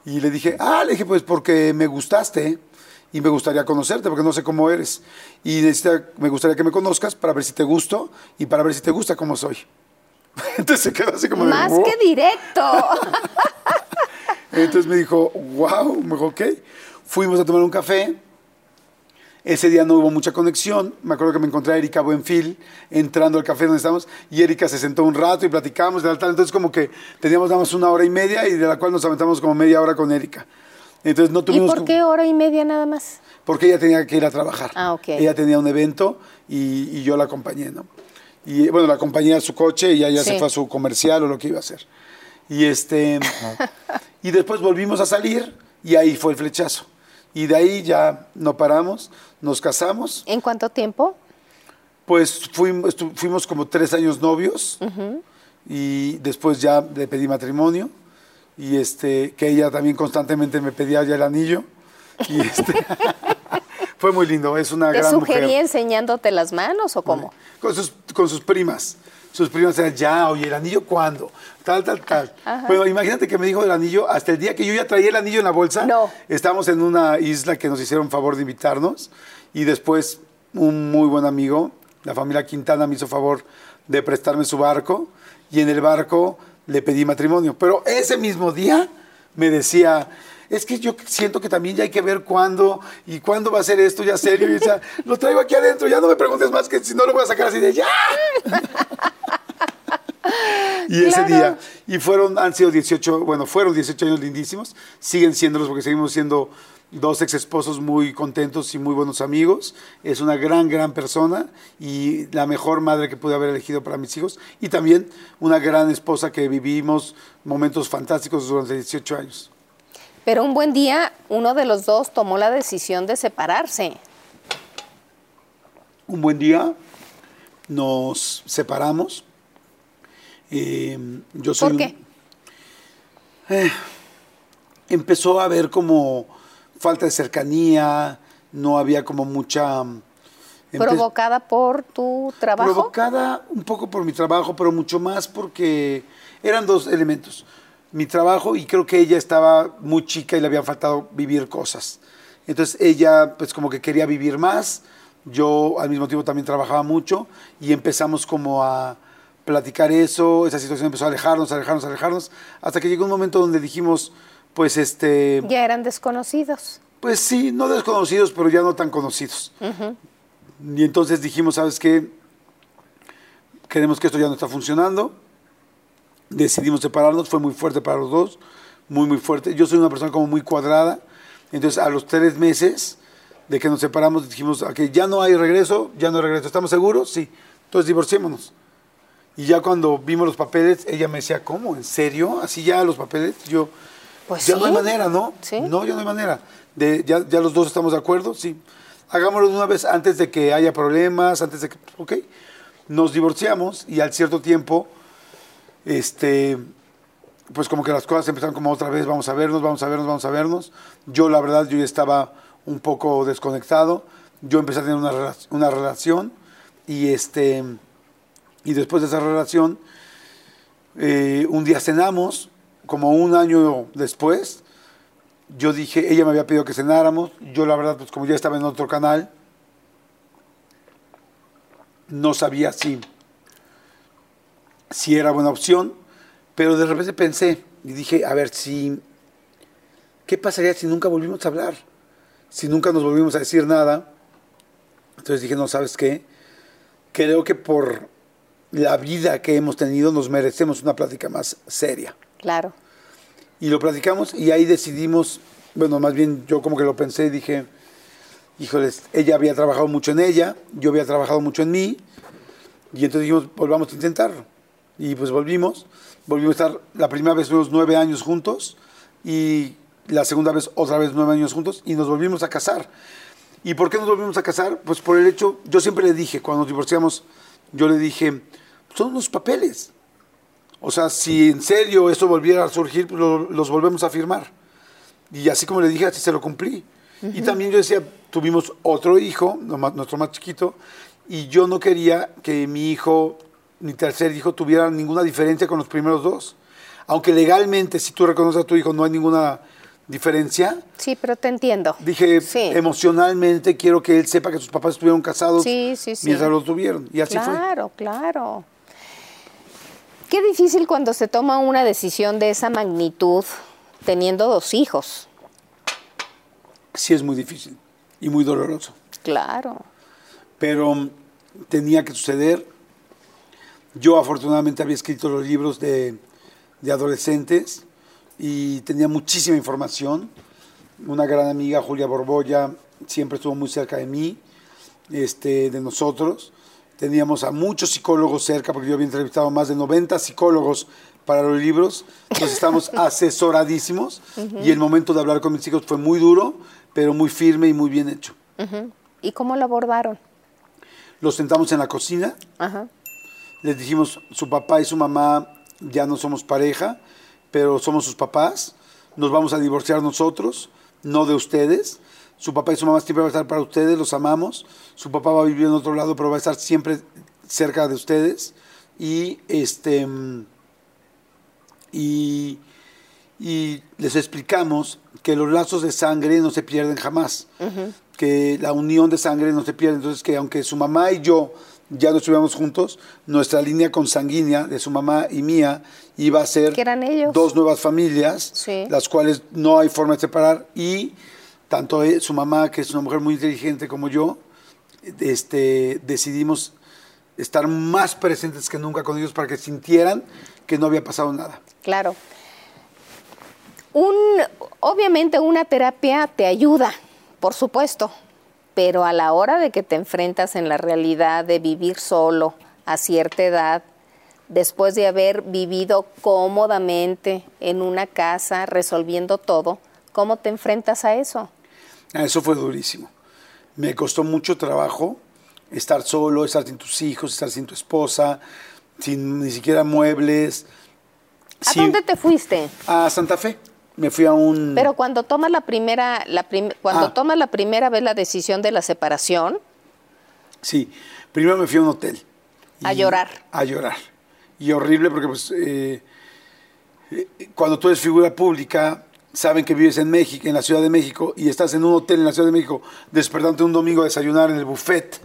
Y le dije, ah, le dije, pues porque me gustaste y me gustaría conocerte, porque no sé cómo eres. Y necesita- me gustaría que me conozcas para ver si te gusto y para ver si te gusta cómo soy. Entonces se quedó así como de, Más "Wow". que directo. Entonces me dijo, wow, me dijo, ok. Fuimos a tomar un café. Ese día no hubo mucha conexión. Me acuerdo que me encontré a Erika Buenfil entrando al café donde estábamos y Erika se sentó un rato y platicamos. Tal, tal. Entonces como que teníamos nada más una hora y media y de la cual nos aventamos como media hora con Erika. Entonces no ¿Y tuvimos... por como- qué hora y media nada más? porque ella tenía que ir a trabajar. Ah, ok. Ella tenía un evento y, y yo la acompañé, ¿no? Y bueno, la acompañé a su coche y ella ya Sí. se fue a su comercial o lo que iba a hacer. Y este y después volvimos a salir y ahí fue el flechazo. Y de ahí ya no paramos, nos casamos. ¿En cuánto tiempo? Pues fuimos, como tres años novios y después ya le pedí matrimonio y este que ella también constantemente me pedía ya el anillo y este fue muy lindo, es una ¿Te gran sugería mujer. enseñándote las manos o cómo? Con sus, con sus primas. Sus primas eran, ya, oye, ¿el anillo cuándo? Tal, tal, tal. Bueno, imagínate que me dijo del anillo hasta el día que yo ya traía el anillo en la bolsa. No. Estábamos en una isla que nos hicieron favor de invitarnos y después un muy buen amigo, la familia Quintana, me hizo favor de prestarme su barco y en el barco le pedí matrimonio. Pero ese mismo día me decía, es que yo siento que también ya hay que ver cuándo y cuándo va a ser esto ya serio. Y decía, lo traigo aquí adentro, ya no me preguntes más que si no lo voy a sacar así de ya. Y ese Claro. día, y fueron, han sido 18, bueno, fueron 18 años lindísimos, siguen siéndolos porque seguimos siendo dos ex esposos muy contentos y muy buenos amigos. Es una gran, gran persona y la mejor madre que pude haber elegido para mis hijos. Y también una gran esposa que vivimos momentos fantásticos durante 18 años. Pero un buen día uno de los dos tomó la decisión de separarse. Un buen día nos separamos. Eh, yo soy ¿Por un- qué? empezó a haber como falta de cercanía, no había como mucha... mm, ¿Provocada por tu trabajo? Provocada un poco por mi trabajo, pero mucho más porque eran dos elementos. Mi trabajo y creo que ella estaba muy chica y le habían faltado vivir cosas. Entonces ella pues como que quería vivir más, yo al mismo tiempo también trabajaba mucho y empezamos como a platicar eso, esa situación empezó a alejarnos, alejarnos, alejarnos, hasta que llegó un momento donde dijimos, pues este... Ya eran desconocidos. Pues sí, no desconocidos, pero ya no tan conocidos. Y entonces dijimos, ¿sabes qué? Queremos que esto ya no está funcionando. Decidimos separarnos, fue muy fuerte para los dos, muy, muy fuerte. Yo soy una persona como muy cuadrada. Entonces, a los tres meses de que nos separamos, dijimos, ok, ya no hay regreso, ya no hay regreso. ¿Estamos seguros? Sí. Entonces, divorciémonos. Y ya cuando vimos los papeles, ella me decía, ¿cómo? ¿En serio? ¿Así ya los papeles? Yo, Pues ya sí. no hay manera, ¿no? Sí. No, ya no hay manera. De, ya, ya los dos estamos de acuerdo, sí. Hagámoslo de una vez antes de que haya problemas, antes de que, ok. Nos divorciamos y al cierto tiempo, este, pues como que las cosas empezaron como otra vez, vamos a vernos, vamos a vernos, vamos a vernos. Yo la verdad, yo ya estaba un poco desconectado. Yo empecé a tener una, una relación y este, y después de esa relación, eh, un día cenamos, como un año después, yo dije, ella me había pedido que cenáramos, yo la verdad, pues como ya estaba en otro canal, no sabía si, si era buena opción, pero de repente pensé y dije, a ver, si, ¿qué pasaría si nunca volvimos a hablar? Si nunca nos volvimos a decir nada. Entonces dije, no, ¿sabes qué? Creo que por la vida que hemos tenido nos merecemos una plática más seria. Claro. Y lo platicamos y ahí decidimos, bueno, más bien yo como que lo pensé y dije, híjoles, ella había trabajado mucho en ella, yo había trabajado mucho en mí, y entonces dijimos, volvamos a intentarlo. Y pues volvimos, volvimos a estar, la primera vez fuimos nueve años juntos, y la segunda vez otra vez nueve años juntos, y nos volvimos a casar. ¿Y por qué nos volvimos a casar? Pues por el hecho, yo siempre le dije, cuando nos divorciamos, yo le dije, son unos papeles. O sea, si en serio esto volviera a surgir, pues lo- los volvemos a firmar. Y así como le dije, así se lo cumplí. Y también yo decía, tuvimos otro hijo, nuestro más chiquito, y yo no quería que mi hijo, mi tercer hijo, tuviera ninguna diferencia con los primeros dos. Aunque legalmente, si tú reconoces a tu hijo, no hay ninguna diferencia. Sí, pero te entiendo. Dije, Sí. emocionalmente quiero que él sepa que sus papás estuvieron casados Sí, mientras lo tuvieron. Y así fue. claro, claro. Qué difícil cuando se toma una decisión de esa magnitud teniendo dos hijos. Sí es muy difícil y muy doloroso. Claro. pero tenía que suceder. Yo afortunadamente había escrito los libros de, de adolescentes y tenía muchísima información. Una gran amiga, Julia Borbolla, siempre estuvo muy cerca de mí, este, de nosotros. Teníamos a muchos psicólogos cerca, porque yo había entrevistado a más de 90 psicólogos para los libros. Entonces estamos asesoradísimos y el momento de hablar con mis hijos fue muy duro, pero muy firme y muy bien hecho. ¿Y cómo lo abordaron? Los sentamos en la cocina, Ajá. Les dijimos, su papá y su mamá ya no somos pareja, pero somos sus papás, nos vamos a divorciar nosotros, no de ustedes. Su papá y su mamá siempre van a estar para ustedes, los amamos. Su papá va a vivir en otro lado, pero va a estar siempre cerca de ustedes. Y este y, y les explicamos que los lazos de sangre no se pierden jamás, que la unión de sangre no se pierde, entonces que aunque su mamá y yo ya no estuviéramos juntos, nuestra línea consanguínea de su mamá y mía iba a ser eran ellos. dos nuevas familias, Sí. las cuales no hay forma de separar, y tanto e- su mamá, que es una mujer muy inteligente como yo, este, decidimos estar más presentes que nunca con ellos para que sintieran que no había pasado nada. Claro. Un, obviamente una terapia te ayuda, por supuesto, pero a la hora de que te enfrentas en la realidad de vivir solo a cierta edad, después de haber vivido cómodamente en una casa resolviendo todo, ¿cómo te enfrentas a eso? Ah, Eso fue durísimo. Me costó mucho trabajo estar solo, estar sin tus hijos, estar sin tu esposa, sin ni siquiera muebles. ¿A dónde te fuiste? A Santa Fe. Me fui a un... Pero cuando tomas la primera, la prim- cuando Ah. tomas la primera vez la decisión de la separación, Sí, primero me fui a un hotel. A llorar. A llorar. Y horrible porque pues eh, eh, cuando tú eres figura pública, saben que vives en México, en la Ciudad de México, y estás en un hotel en la Ciudad de México, despertándote un domingo a desayunar en el buffet.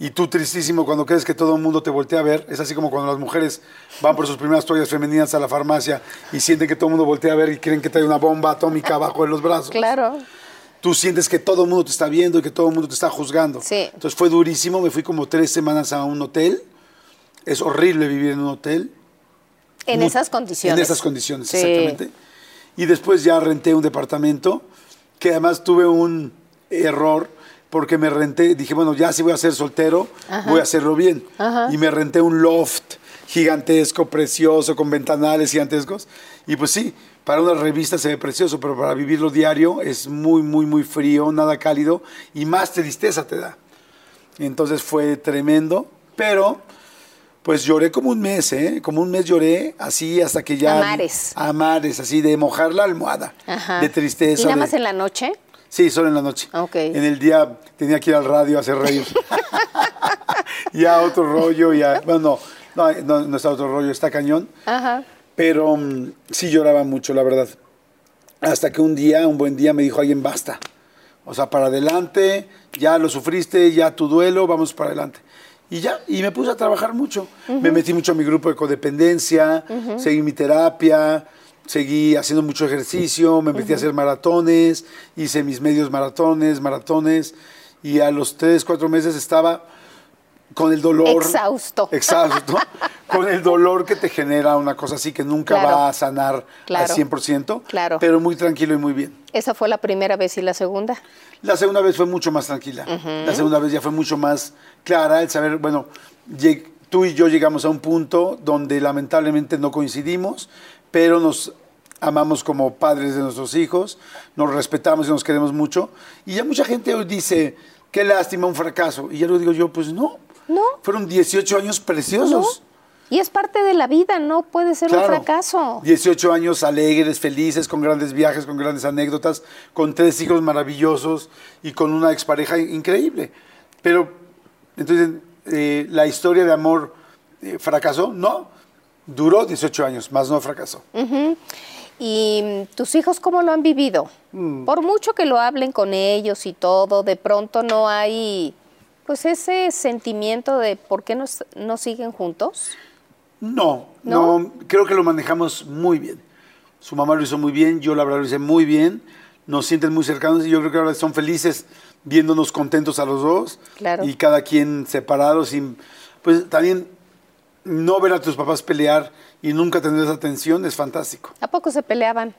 Y tú tristísimo cuando crees que todo el mundo te voltea a ver. Es así como cuando las mujeres van por sus primeras toallas femeninas a la farmacia y sienten que todo el mundo voltea a ver y creen que trae una bomba atómica abajo de los brazos. claro. tú sientes que todo el mundo te está viendo y que todo el mundo te está juzgando. Sí. Entonces fue durísimo, me fui como tres semanas a un hotel. Es horrible vivir en un hotel. En Mu- esas condiciones. En esas condiciones, Sí. exactamente. Y después ya renté un departamento, que además tuve un error, porque me renté, dije, bueno, ya si voy a ser soltero, voy a hacerlo bien. Y me renté un loft gigantesco, precioso, con ventanales gigantescos. Y pues sí, para una revista se ve precioso, pero para vivirlo diario es muy, muy, muy frío, nada cálido, y más tristeza te da. Entonces fue tremendo, pero pues lloré como un mes, ¿eh? Como un mes lloré, así hasta que ya... A mares. A mares, así de mojar la almohada, Ajá. de tristeza. ¿Y nada de- en la noche? Sí, solo en la noche. Ok. En el día tenía que ir al radio a hacer reír. ya otro rollo, ya... Bueno, no, no, no, está otro rollo, está cañón. Ajá. Pero mm, sí lloraba mucho, la verdad. Hasta que un día, un buen día, me dijo alguien, basta. O sea, para adelante, ya lo sufriste, ya tu duelo, vamos para adelante. Y ya, y me puse a trabajar mucho. Me metí mucho a mi grupo de codependencia, seguí mi terapia, seguí haciendo mucho ejercicio, me metí a hacer maratones, hice mis medios maratones, maratones, y a los tres, cuatro meses estaba con el dolor. Exhausto. Exhausto. con el dolor que te genera una cosa así que nunca Claro. va a sanar Claro. al 100%, Claro. pero muy tranquilo y muy bien. Esa fue la primera vez y la segunda. La segunda vez fue mucho más tranquila. La segunda vez ya fue mucho más clara el saber, bueno, tú y yo llegamos a un punto donde lamentablemente no coincidimos, pero nos amamos como padres de nuestros hijos, nos respetamos y nos queremos mucho. Y ya mucha gente hoy dice, qué lástima, un fracaso. Y ya lo digo yo, pues no. No. Fueron 18 años preciosos. Y es parte de la vida, no puede ser un fracaso. 18 años alegres, felices, con grandes viajes, con grandes anécdotas, con tres hijos maravillosos y con una expareja increíble. Pero, entonces, eh, ¿la historia de amor eh, fracasó? No. Duró 18 años, más no fracasó. ¿Y mm, tus hijos cómo lo han vivido? Mm. Por mucho que lo hablen con ellos y todo, de pronto no hay pues ese sentimiento de por qué no, s- no siguen juntos. No, ¿No? no, creo que lo manejamos muy bien. Su mamá lo hizo muy bien, yo la verdad lo hice muy bien. Nos sienten muy cercanos y yo creo que ahora son felices viéndonos contentos a los dos. Claro. Y cada quien separado sin... Pues también no ver a tus papás pelear y nunca tener esa tensión es fantástico. ¿A poco se peleaban?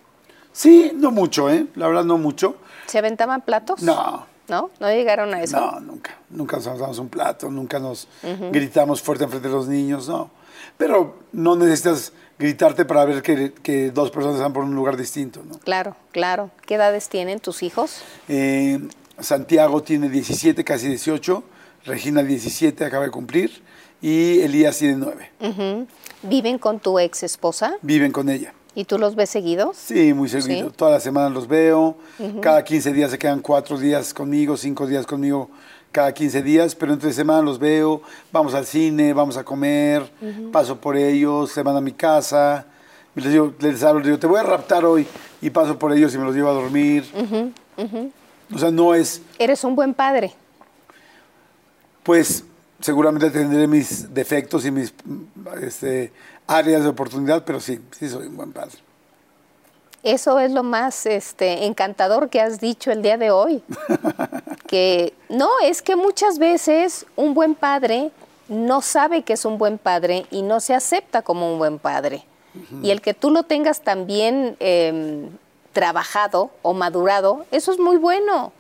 Sí, no mucho, ¿eh? La verdad no mucho. ¿Se aventaban platos? No, ¿No? ¿No llegaron a eso? No, nunca. Nunca nos damos un plato, nunca nos gritamos fuerte enfrente de los niños, no. Pero no necesitas gritarte para ver que, que dos personas están por un lugar distinto, ¿no? Claro, claro. ¿Qué edades tienen tus hijos? Eh, Santiago tiene 17, casi 18. Regina 17, acaba de cumplir. Y Elías tiene 9. Ujú. ¿Viven con tu ex esposa? Viven con ella. ¿Y tú los ves seguidos? Sí, muy seguido. Sí. Todas las semanas los veo. Cada 15 días se quedan cuatro días conmigo, cinco días conmigo cada 15 días, pero entre semana los veo, vamos al cine, vamos a comer, paso por ellos, se van a mi casa, les digo, les hablo, les digo, te voy a raptar hoy, y paso por ellos y me los llevo a dormir. O sea, no es, Eres un buen padre. pues, seguramente tendré mis defectos y mis este, áreas de oportunidad, pero sí, sí soy un buen padre. Eso es lo más este, encantador que has dicho el día de hoy. que no, es que muchas veces un buen padre no sabe que es un buen padre y no se acepta como un buen padre. Y el que tú lo tengas también em, trabajado o madurado, eso es muy bueno.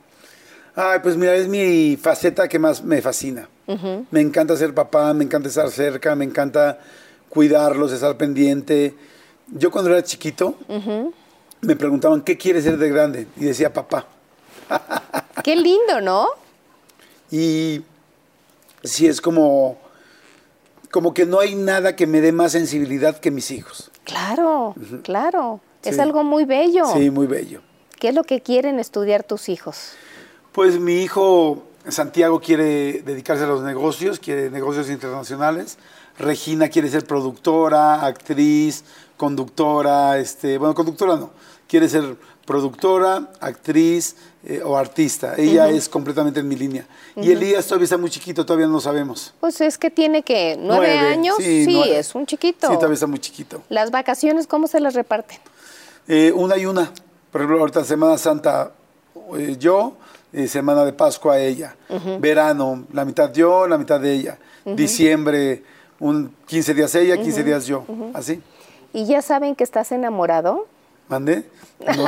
Ay, pues mira, es mi faceta que más me fascina. Me encanta ser papá, me encanta estar cerca, me encanta cuidarlos, estar pendiente. Yo cuando era chiquito me preguntaban, ¿qué quieres ser de grande? Y decía papá. Qué lindo, ¿no? Y sí es como, como que no hay nada que me dé más sensibilidad que mis hijos. Claro, claro. Es algo muy bello. Sí, muy bello. ¿Qué es lo que quieren estudiar tus hijos? Pues mi hijo Santiago quiere dedicarse a los negocios, quiere negocios internacionales. Regina quiere ser productora, actriz, conductora, este, bueno, conductora no, quiere ser productora, actriz eh, o artista. Ella es completamente en mi línea. Y Elías todavía está muy chiquito, todavía no sabemos. Pues es que tiene que nueve, Nueve, años, sí, nueve. es un chiquito. Sí, todavía está muy chiquito. Las vacaciones, ¿cómo se las reparten? Eh, una y una. Por ejemplo, ahorita Semana Santa eh, yo, eh, semana de Pascua ella, verano, la mitad yo, la mitad de ella, diciembre, un 15 días ella, 15 días yo, así. ¿Y ya saben que estás enamorado? ¿Mandé? No.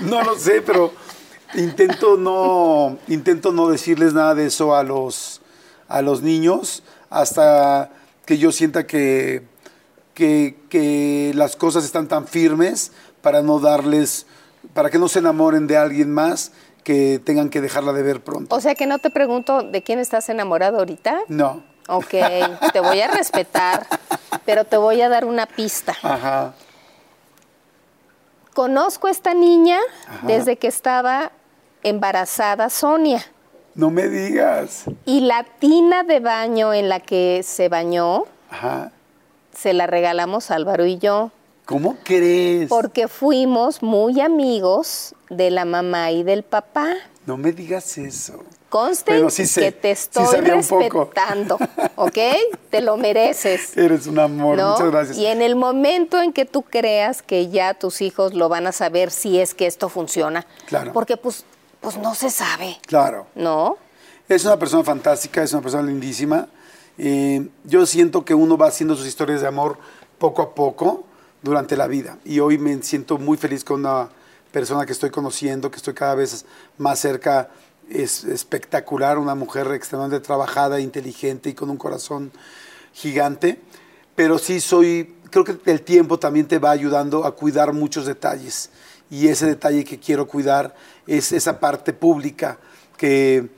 no lo sé, pero intento no, intento no decirles nada de eso a los, a los niños hasta que yo sienta que, que, que las cosas están tan firmes para no darles, para que no se enamoren de alguien más que tengan que dejarla de ver pronto. O sea que no te pregunto de quién estás enamorado ahorita. No. Ok, te voy a respetar, pero te voy a dar una pista. Ajá. Conozco a esta niña desde que estaba embarazada Sonia. No me digas. Y la tina de baño en la que se bañó, Ajá. se la regalamos Álvaro y yo. ¿Cómo crees? Porque fuimos muy amigos de la mamá y del papá. No me digas eso. Conste sí sé, que te sí estoy poco. respetando, ¿ok? Te lo mereces. Eres un amor, ¿no? muchas gracias. Y en el momento en que tú creas que ya tus hijos lo van a saber si es que esto funciona. Claro. Porque pues, pues no se sabe, Claro. ¿no? Es una persona fantástica, es una persona lindísima. Eh, yo siento que uno va haciendo sus historias de amor poco a poco durante la vida. Y hoy me siento muy feliz con una persona que estoy conociendo, que estoy cada vez más cerca. Es espectacular, una mujer extremadamente trabajada, inteligente y con un corazón gigante. Pero sí soy, creo que el tiempo también te va ayudando a cuidar muchos detalles. Y ese detalle que quiero cuidar es esa parte pública que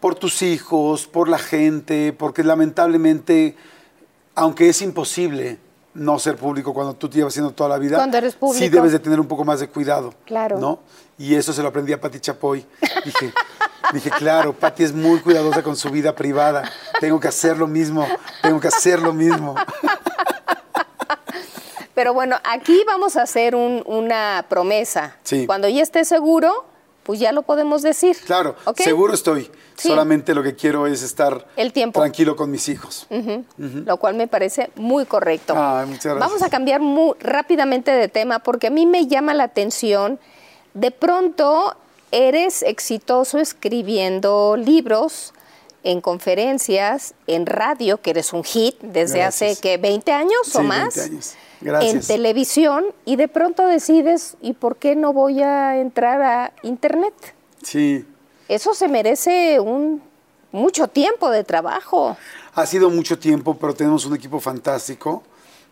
por tus hijos, por la gente, porque lamentablemente, aunque es imposible no ser público cuando tú te llevas haciendo toda la vida, Cuando eres sí público. debes de tener un poco más de cuidado. Claro. ¿no? Y eso se lo aprendí a Pati Chapoy. Dije, dije, claro, Pati es muy cuidadosa con su vida privada. Tengo que hacer lo mismo, tengo que hacer lo mismo. Pero bueno, aquí vamos a hacer un- una promesa. Sí. Cuando ya esté seguro, pues ya lo podemos decir. Claro, seguro estoy. Sí. Solamente lo que quiero es estar El tiempo. tranquilo con mis hijos. Lo cual me parece muy correcto. Ay, muchas gracias. Vamos a cambiar muy rápidamente de tema porque a mí me llama la atención. De pronto eres exitoso escribiendo libros, en conferencias, en radio, que eres un hit desde Gracias. hace que 20 años Sí, o 20 más. años. Gracias. En televisión y de pronto decides, ¿y por qué no voy a entrar a internet? Sí. Eso se merece un mucho tiempo de trabajo. Ha sido mucho tiempo, pero tenemos un equipo fantástico.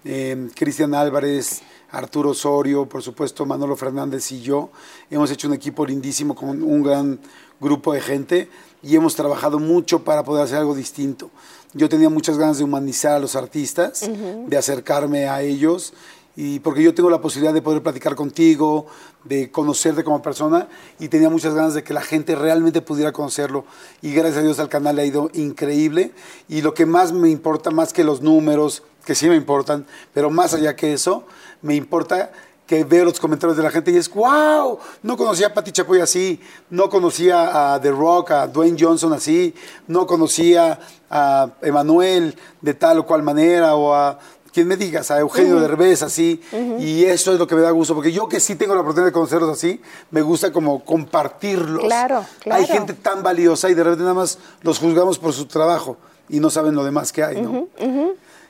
Eh, Cristian Álvarez, Arturo Osorio, por supuesto Manolo Fernández y yo. Hemos hecho un equipo lindísimo con un gran grupo de gente y hemos trabajado mucho para poder hacer algo distinto. Yo tenía muchas ganas de humanizar a los artistas, de acercarme a ellos y porque yo tengo la posibilidad de poder platicar contigo, de conocerte como persona y tenía muchas ganas de que la gente realmente pudiera conocerlo. Y gracias a Dios al canal le ha ido increíble. Y lo que más me importa más que los números, que sí me importan, pero más allá que eso, me importa que veo los comentarios de la gente y es, wow, no conocía a Pati Chapoy así, no conocía a The Rock, a Dwayne Johnson así, no conocía a Emanuel de tal o cual manera o a quien me digas, a Eugenio Derbez así, y eso es lo que me da gusto, porque yo que sí tengo la oportunidad de conocerlos así, me gusta como compartirlos. Claro, claro. Hay gente tan valiosa y de repente nada más los juzgamos por su trabajo y no saben lo demás que hay, ¿no?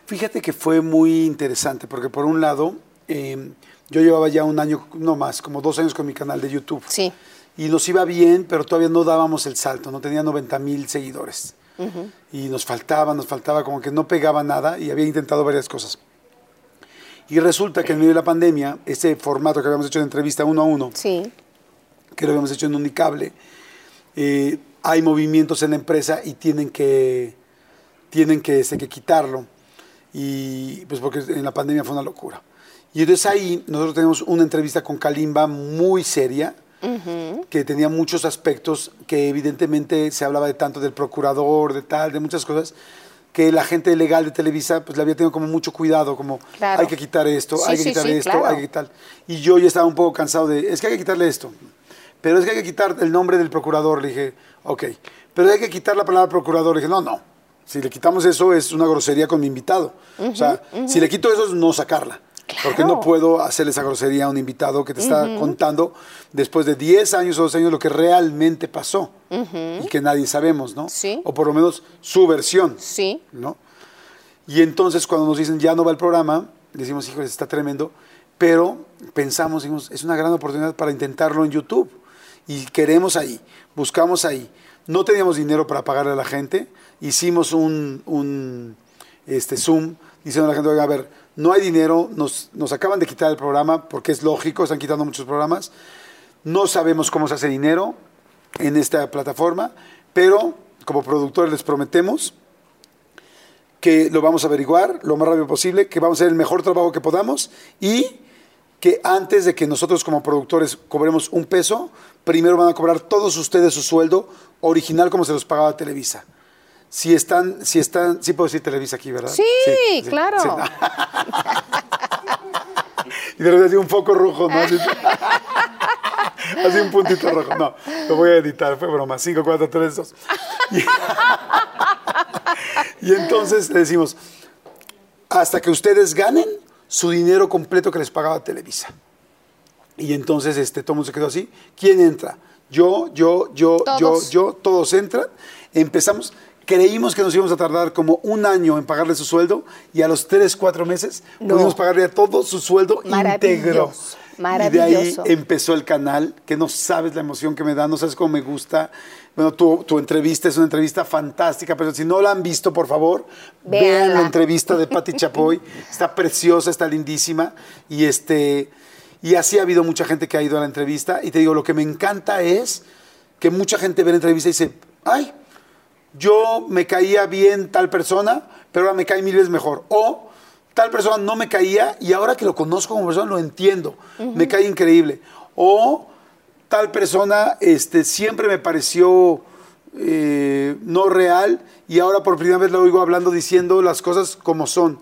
Fíjate que fue muy interesante, porque por un lado, eh, yo llevaba ya un año, no más, como dos años con mi canal de YouTube. Sí. Y nos iba bien, pero todavía no dábamos el salto, no tenía 90 mil seguidores. Y nos faltaba, nos faltaba, como que no pegaba nada y había intentado varias cosas. Y resulta que en medio de la pandemia, ese formato que habíamos hecho de entrevista uno a uno, Sí. que lo habíamos hecho en Unicable, eh, hay movimientos en la empresa y tienen que, tienen que, este, que quitarlo. Y pues porque en la pandemia fue una locura. Y entonces ahí nosotros tenemos una entrevista con Kalimba muy seria, que tenía muchos aspectos que evidentemente se hablaba de tanto del procurador, de tal, de muchas cosas, que la gente legal de Televisa pues le había tenido como mucho cuidado, como Claro. hay que quitar esto, Sí, hay que sí, quitar sí, esto, claro. hay que quitar. Y yo ya estaba un poco cansado de, es que hay que quitarle esto, pero es que hay que quitar el nombre del procurador. Le dije, ok, pero hay que quitar la palabra procurador. Le dije, no, no, si le quitamos eso es una grosería con mi invitado. o sea, si le quito eso es no sacarla. Porque no puedo hacerle esa grosería a un invitado que te está contando después de 10 años o 12 años lo que realmente pasó y que nadie sabemos, ¿no? Sí. O por lo menos su versión. Sí. ¿no? Y entonces cuando nos dicen ya no va el programa, decimos, híjole, está tremendo, pero pensamos, dijimos, es una gran oportunidad para intentarlo en YouTube. Y queremos ahí, buscamos ahí. No teníamos dinero para pagarle a la gente, hicimos un, un este, Zoom diciendo a la gente, oiga, a ver, no hay dinero, nos, nos acaban de quitar el programa, porque es lógico, están quitando muchos programas, no sabemos cómo se hace dinero en esta plataforma, pero como productores les prometemos que lo vamos a averiguar lo más rápido posible, que vamos a hacer el mejor trabajo que podamos y que antes de que nosotros como productores cobremos un peso, primero van a cobrar todos ustedes su sueldo original como se los pagaba Televisa. Si están, si están, sí puedo decir Televisa aquí, ¿verdad? Sí, claro. sí. y de repente así un foco rojo, ¿no? Así, así un puntito rojo. No, lo voy a editar, fue broma. 5, 4, 3, 2. Y, y entonces le decimos, hasta que ustedes ganen su dinero completo que les pagaba Televisa. Y entonces este, todo el mundo se quedó así. ¿Quién entra? Yo, yo, yo, Todos. yo, yo, todos entran. Empezamos, creímos que nos íbamos a tardar como un año en pagarle su sueldo y a los tres, cuatro meses No. pudimos pagarle a todo su sueldo íntegro. Maravilloso, Y de ahí empezó el canal, que no sabes la emoción que me da, no sabes cómo me gusta. Bueno, tu, tu entrevista es una entrevista fantástica, pero si no la han visto, por favor, vean Véanla. la entrevista de Patti Chapoy. Está preciosa, está lindísima. Y, este, y así ha habido mucha gente que ha ido a la entrevista. Y te digo, lo que me encanta es que mucha gente ve la entrevista y dice, ay, yo me caía bien tal persona, pero ahora me cae mil veces mejor. O tal persona no me caía y ahora que lo conozco como persona lo entiendo, me cae increíble. O tal persona este, siempre me pareció eh, no real y ahora por primera vez lo oigo hablando diciendo las cosas como son.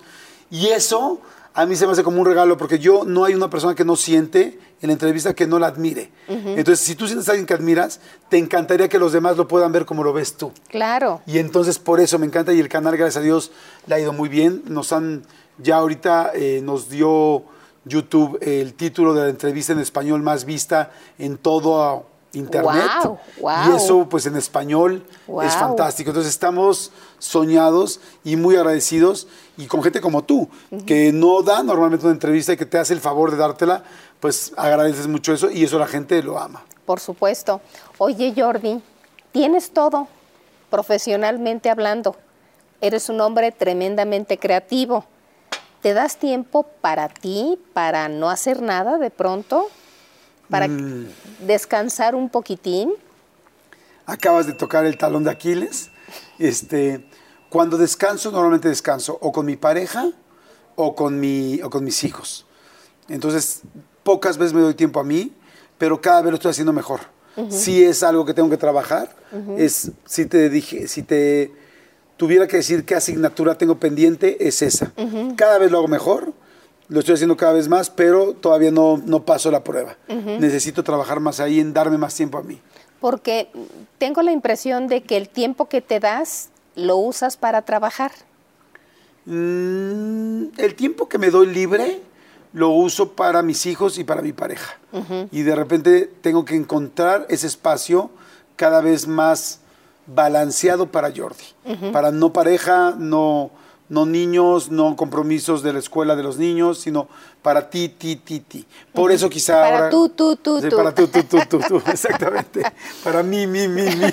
Y eso a mí se me hace como un regalo porque yo no hay una persona que no siente en la entrevista que no la admire. Entonces, si tú sientes a alguien que admiras, te encantaría que los demás lo puedan ver como lo ves tú. Claro. Y entonces por eso me encanta y el canal, gracias a Dios, le ha ido muy bien. Nos han, ya ahorita eh, nos dio YouTube el título de la entrevista en español más vista en todo Internet. Y eso pues en español es fantástico. Entonces estamos soñados y muy agradecidos y con gente como tú, que no da normalmente una entrevista y que te hace el favor de dártela, pues agradeces mucho eso y eso la gente lo ama. Por supuesto. Oye, Jordi, tienes todo, profesionalmente hablando. Eres un hombre tremendamente creativo. ¿Te das tiempo para ti, para no hacer nada de pronto? ¿Para Mm. descansar un poquitín? acabas de tocar el talón de Aquiles. Este, cuando descanso, normalmente descanso o con mi pareja o con, mi, o con mis hijos. Entonces, pocas veces me doy tiempo a mí, pero cada vez lo estoy haciendo mejor. Si es algo que tengo que trabajar, es, si te dije, si te tuviera que decir qué asignatura tengo pendiente, es esa. Cada vez lo hago mejor, lo estoy haciendo cada vez más, pero todavía no, no paso la prueba. Necesito trabajar más ahí, en darme más tiempo a mí. Porque tengo la impresión de que el tiempo que te das lo usas para trabajar. Mm, el tiempo que me doy libre lo uso para mis hijos y para mi pareja. Y de repente tengo que encontrar ese espacio cada vez más balanceado para Jordi. Para no pareja, no, no niños, no compromisos de la escuela de los niños, sino para ti, ti, ti, ti. Por eso quizá Para ahora... tú, tú, tú, Sí, tú. Para tú, tú, tú, tú, tú, exactamente. Para mí, mí, mí, mí.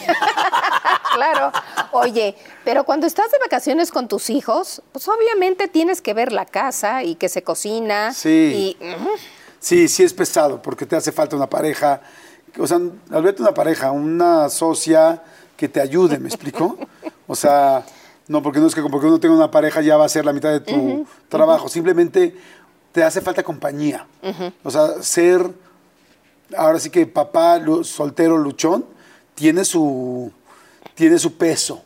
Claro. Oye, pero cuando estás de vacaciones con tus hijos, pues obviamente tienes que ver la casa y que se cocina. Sí. Y, Sí, sí es pesado, porque te hace falta una pareja. O sea, al verte una pareja, una socia que te ayude, ¿me explico? O sea, no, porque no es que porque uno tenga una pareja ya va a ser la mitad de tu trabajo. Simplemente te hace falta compañía. O sea, ser, ahora sí que papá soltero luchón, tiene su, tiene su peso.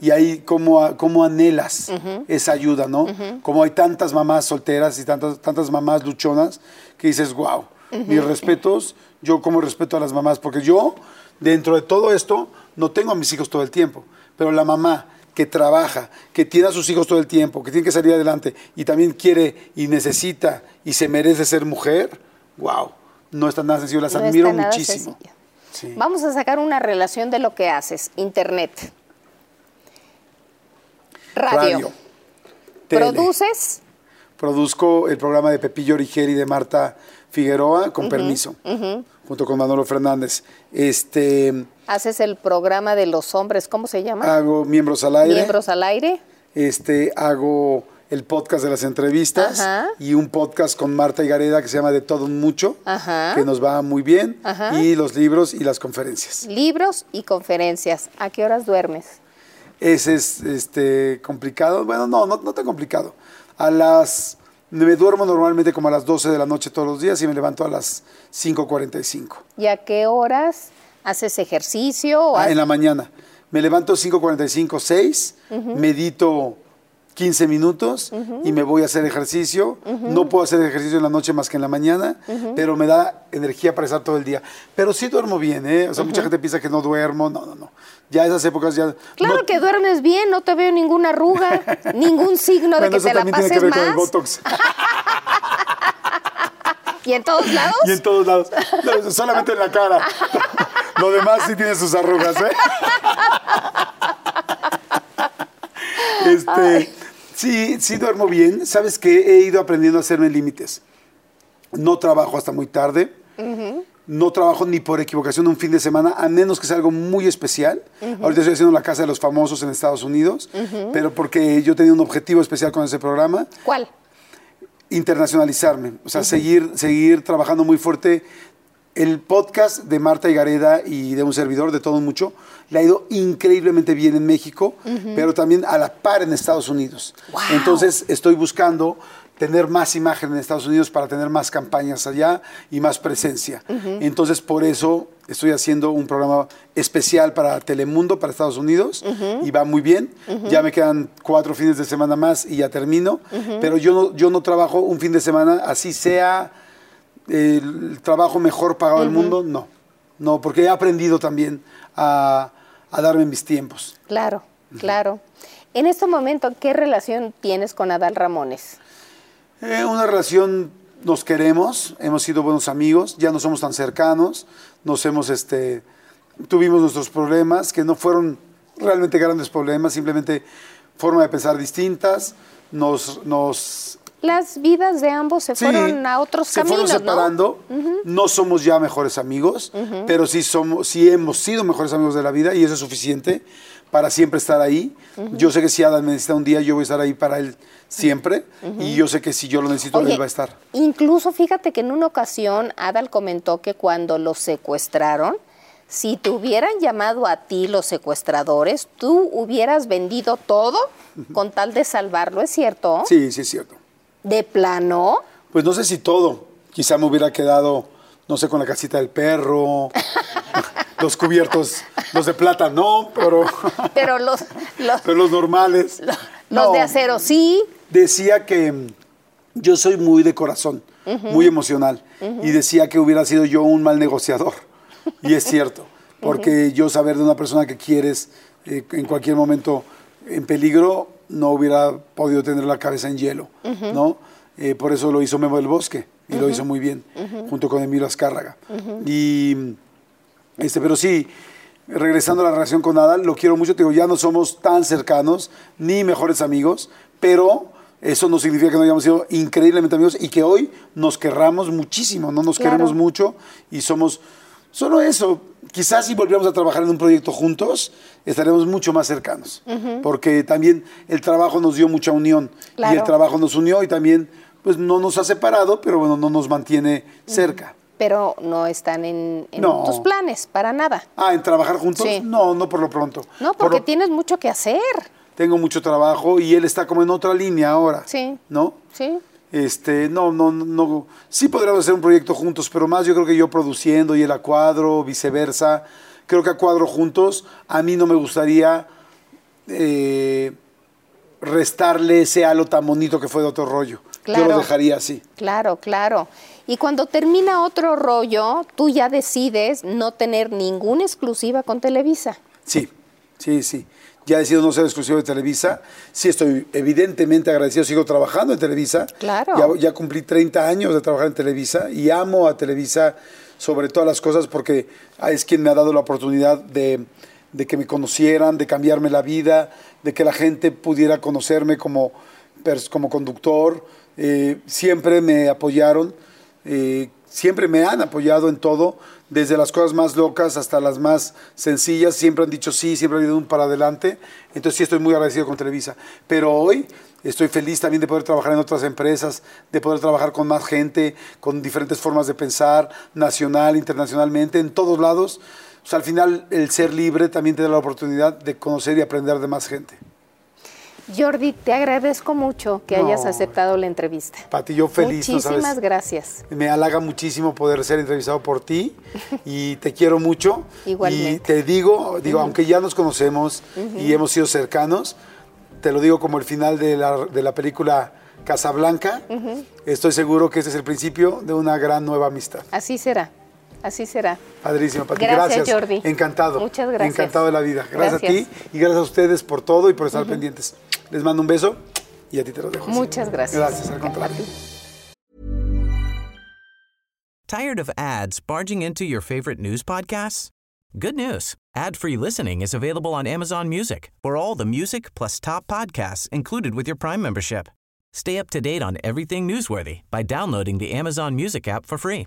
Y ahí como, como anhelas esa ayuda, ¿no? Como hay tantas mamás solteras y tantas, tantas mamás luchonas que dices, wow, mis respetos, yo como respeto a las mamás, porque yo, dentro de todo esto, no tengo a mis hijos todo el tiempo, pero la mamá que trabaja, que tiene a sus hijos todo el tiempo, que tiene que salir adelante y también quiere y necesita y se merece ser mujer, wow, no está nada sencillo, las No admiro nada muchísimo. Sí. Vamos a sacar una relación de lo que haces. Internet. Radio. tele. ¿Produces? Produzco el programa de Pepillo Origeri y de Marta Figueroa, con permiso, junto con Manolo Fernández. Este, ¿Haces el programa de los hombres? ¿Cómo se llama? hago miembros al aire. Miembros al aire. este, hago el podcast de las entrevistas Ajá. y un podcast con Marta Higareda que se llama De Todo Un Mucho, Ajá. que nos va muy bien, Ajá. y los libros y las conferencias. Libros y conferencias. ¿A qué horas duermes? Ese es este, complicado. Bueno, no, no, no tan complicado. A las. Me duermo normalmente como a las 12 de la noche todos los días y me levanto a las 5.45. ¿Y a qué horas haces ejercicio? o Ah, haces- en la mañana. Me levanto 5.45, 6, medito 15 minutos y me voy a hacer ejercicio. No puedo hacer ejercicio en la noche más que en la mañana, pero me da energía para estar todo el día. Pero sí duermo bien, ¿eh? O sea, mucha gente piensa que no duermo. No, no, no. Ya esas épocas ya... Claro no- que duermes bien, no te veo ninguna arruga, ningún signo de que eso te la también tiene que pases ver con el. Botox. ¿Y en todos lados? Y en todos lados. Solamente en la cara. Lo demás sí tiene sus arrugas, ¿eh? Este, sí, sí duermo bien. Sabes que he ido aprendiendo a hacerme límites. No trabajo hasta muy tarde. No trabajo ni por equivocación un fin de semana, a menos que sea algo muy especial. Ahorita estoy haciendo la Casa de los Famosos en Estados Unidos, pero porque yo tenía un objetivo especial con ese programa ¿Cuál? internacionalizarme, o sea, seguir, seguir trabajando muy fuerte. El podcast de Marta Higareda y de un servidor, de todo mucho, le ha ido increíblemente bien en México, pero también a la par en Estados Unidos. Entonces estoy buscando tener más imagen en Estados Unidos para tener más campañas allá y más presencia. Entonces por eso estoy haciendo un programa especial para Telemundo, para Estados Unidos, y va muy bien. Ya me quedan cuatro fines de semana más y ya termino, pero yo no, yo no trabajo un fin de semana, así sea el trabajo mejor pagado del mundo, no. No, porque he aprendido también a, a darme mis tiempos. Claro, claro. En este momento, ¿qué relación tienes con Adal Ramones? Eh, una relación, nos queremos, hemos sido buenos amigos, ya no somos tan cercanos, nos hemos, este, tuvimos nuestros problemas, que no fueron realmente grandes problemas, simplemente forma de pensar distintas, nos, nos Las vidas de ambos se Sí, fueron a otros se caminos, fueron separando. ¿no? somos ya mejores amigos, pero sí somos, sí hemos sido mejores amigos de la vida y eso es suficiente para siempre estar ahí. Yo sé que si Adam me necesita un día, yo voy a estar ahí para él siempre. Y yo sé que si yo lo necesito, Oye, él va a estar. Incluso fíjate que en una ocasión Adal comentó que cuando los secuestraron, si te hubieran llamado a ti los secuestradores, tú hubieras vendido todo con tal de salvarlo, ¿es cierto? Sí, sí es cierto. De plano. Pues no sé si todo. Quizá me hubiera quedado, no sé, con la casita del perro, los cubiertos, los de plata no, pero, Pero los, los, pero los normales. los No. de acero sí. decía que mm, yo soy muy de corazón, muy emocional, y decía que hubiera sido yo un mal negociador. Y es cierto, porque yo saber de una persona que quieres eh, en cualquier momento en peligro, no hubiera podido tener la cabeza en hielo, ¿no? Eh, por eso lo hizo Memo del Bosque, y lo hizo muy bien, junto con Emilio Azcárraga. Y, este, pero sí, regresando a la relación con Adal, lo quiero mucho, te digo, ya no somos tan cercanos, ni mejores amigos, pero eso no significa que no hayamos sido increíblemente amigos y que hoy nos querramos muchísimo, no nos Claro. queremos mucho y somos solo eso. Quizás si volviéramos a trabajar en un proyecto juntos, estaremos mucho más cercanos, porque también el trabajo nos dio mucha unión y Claro. el trabajo nos unió y también pues no nos ha separado, pero bueno, no nos mantiene cerca. Pero no están en, en No. tus planes, para nada. Ah, en trabajar juntos? Sí. No, no por lo pronto. No, Por porque lo- tienes mucho que hacer. tengo mucho trabajo y él está como en otra línea ahora. Sí. ¿No? Sí. Este, no, no, no, no. Sí podríamos hacer un proyecto juntos, pero más yo creo que yo produciendo y él a cuadro, viceversa. Creo que a cuadro juntos, a mí no me gustaría eh, restarle ese halo tan bonito que fue de otro rollo. Yo lo dejaría así. Claro, claro. Y cuando termina otro rollo, tú ya decides no tener ninguna exclusiva con Televisa. Sí, sí, sí. Ya he decidido no ser exclusivo de Televisa. Sí estoy evidentemente agradecido, sigo trabajando en Televisa. Claro. Ya, ya cumplí 30 años de trabajar en Televisa y amo a Televisa sobre todas las cosas porque es quien me ha dado la oportunidad de, de que me conocieran, de cambiarme la vida, de que la gente pudiera conocerme como, como conductor. Eh, siempre me apoyaron, eh, siempre me han apoyado en todo, desde las cosas más locas hasta las más sencillas. Siempre han dicho sí, siempre han ido un para adelante. Entonces sí estoy muy agradecido con Televisa. Pero hoy estoy feliz también de poder trabajar en otras empresas, de poder trabajar con más gente, con diferentes formas de pensar, nacional, internacionalmente, en todos lados. O sea, al final el ser libre también te da la oportunidad de conocer y aprender de más gente. Jordi, te agradezco mucho que No. hayas aceptado la entrevista. Pati, yo feliz, ¿no Muchísimas sabes? gracias. Me halaga muchísimo poder ser entrevistado por ti y te quiero mucho. Igualmente. Y te digo, digo, aunque ya nos conocemos y hemos sido cercanos, te lo digo como el final de la, de la película Casablanca. Estoy seguro que este es el principio de una gran nueva amistad. Así será, así será. Padrísimo, Pati. Gracias, Jordi. Encantado. Muchas gracias. Encantado de la vida. Gracias, Gracias. a ti y gracias a ustedes por todo y por estar pendientes. Les mando un beso y a ti te lo dejo. Muchas gracias. Gracias, al contrario. Tired of ads barging into your favorite news podcasts? Good news. Ad-free listening is available on Amazon Music for all the music plus top podcasts included with your Prime membership. Stay up to date on everything newsworthy by downloading the Amazon Music app for free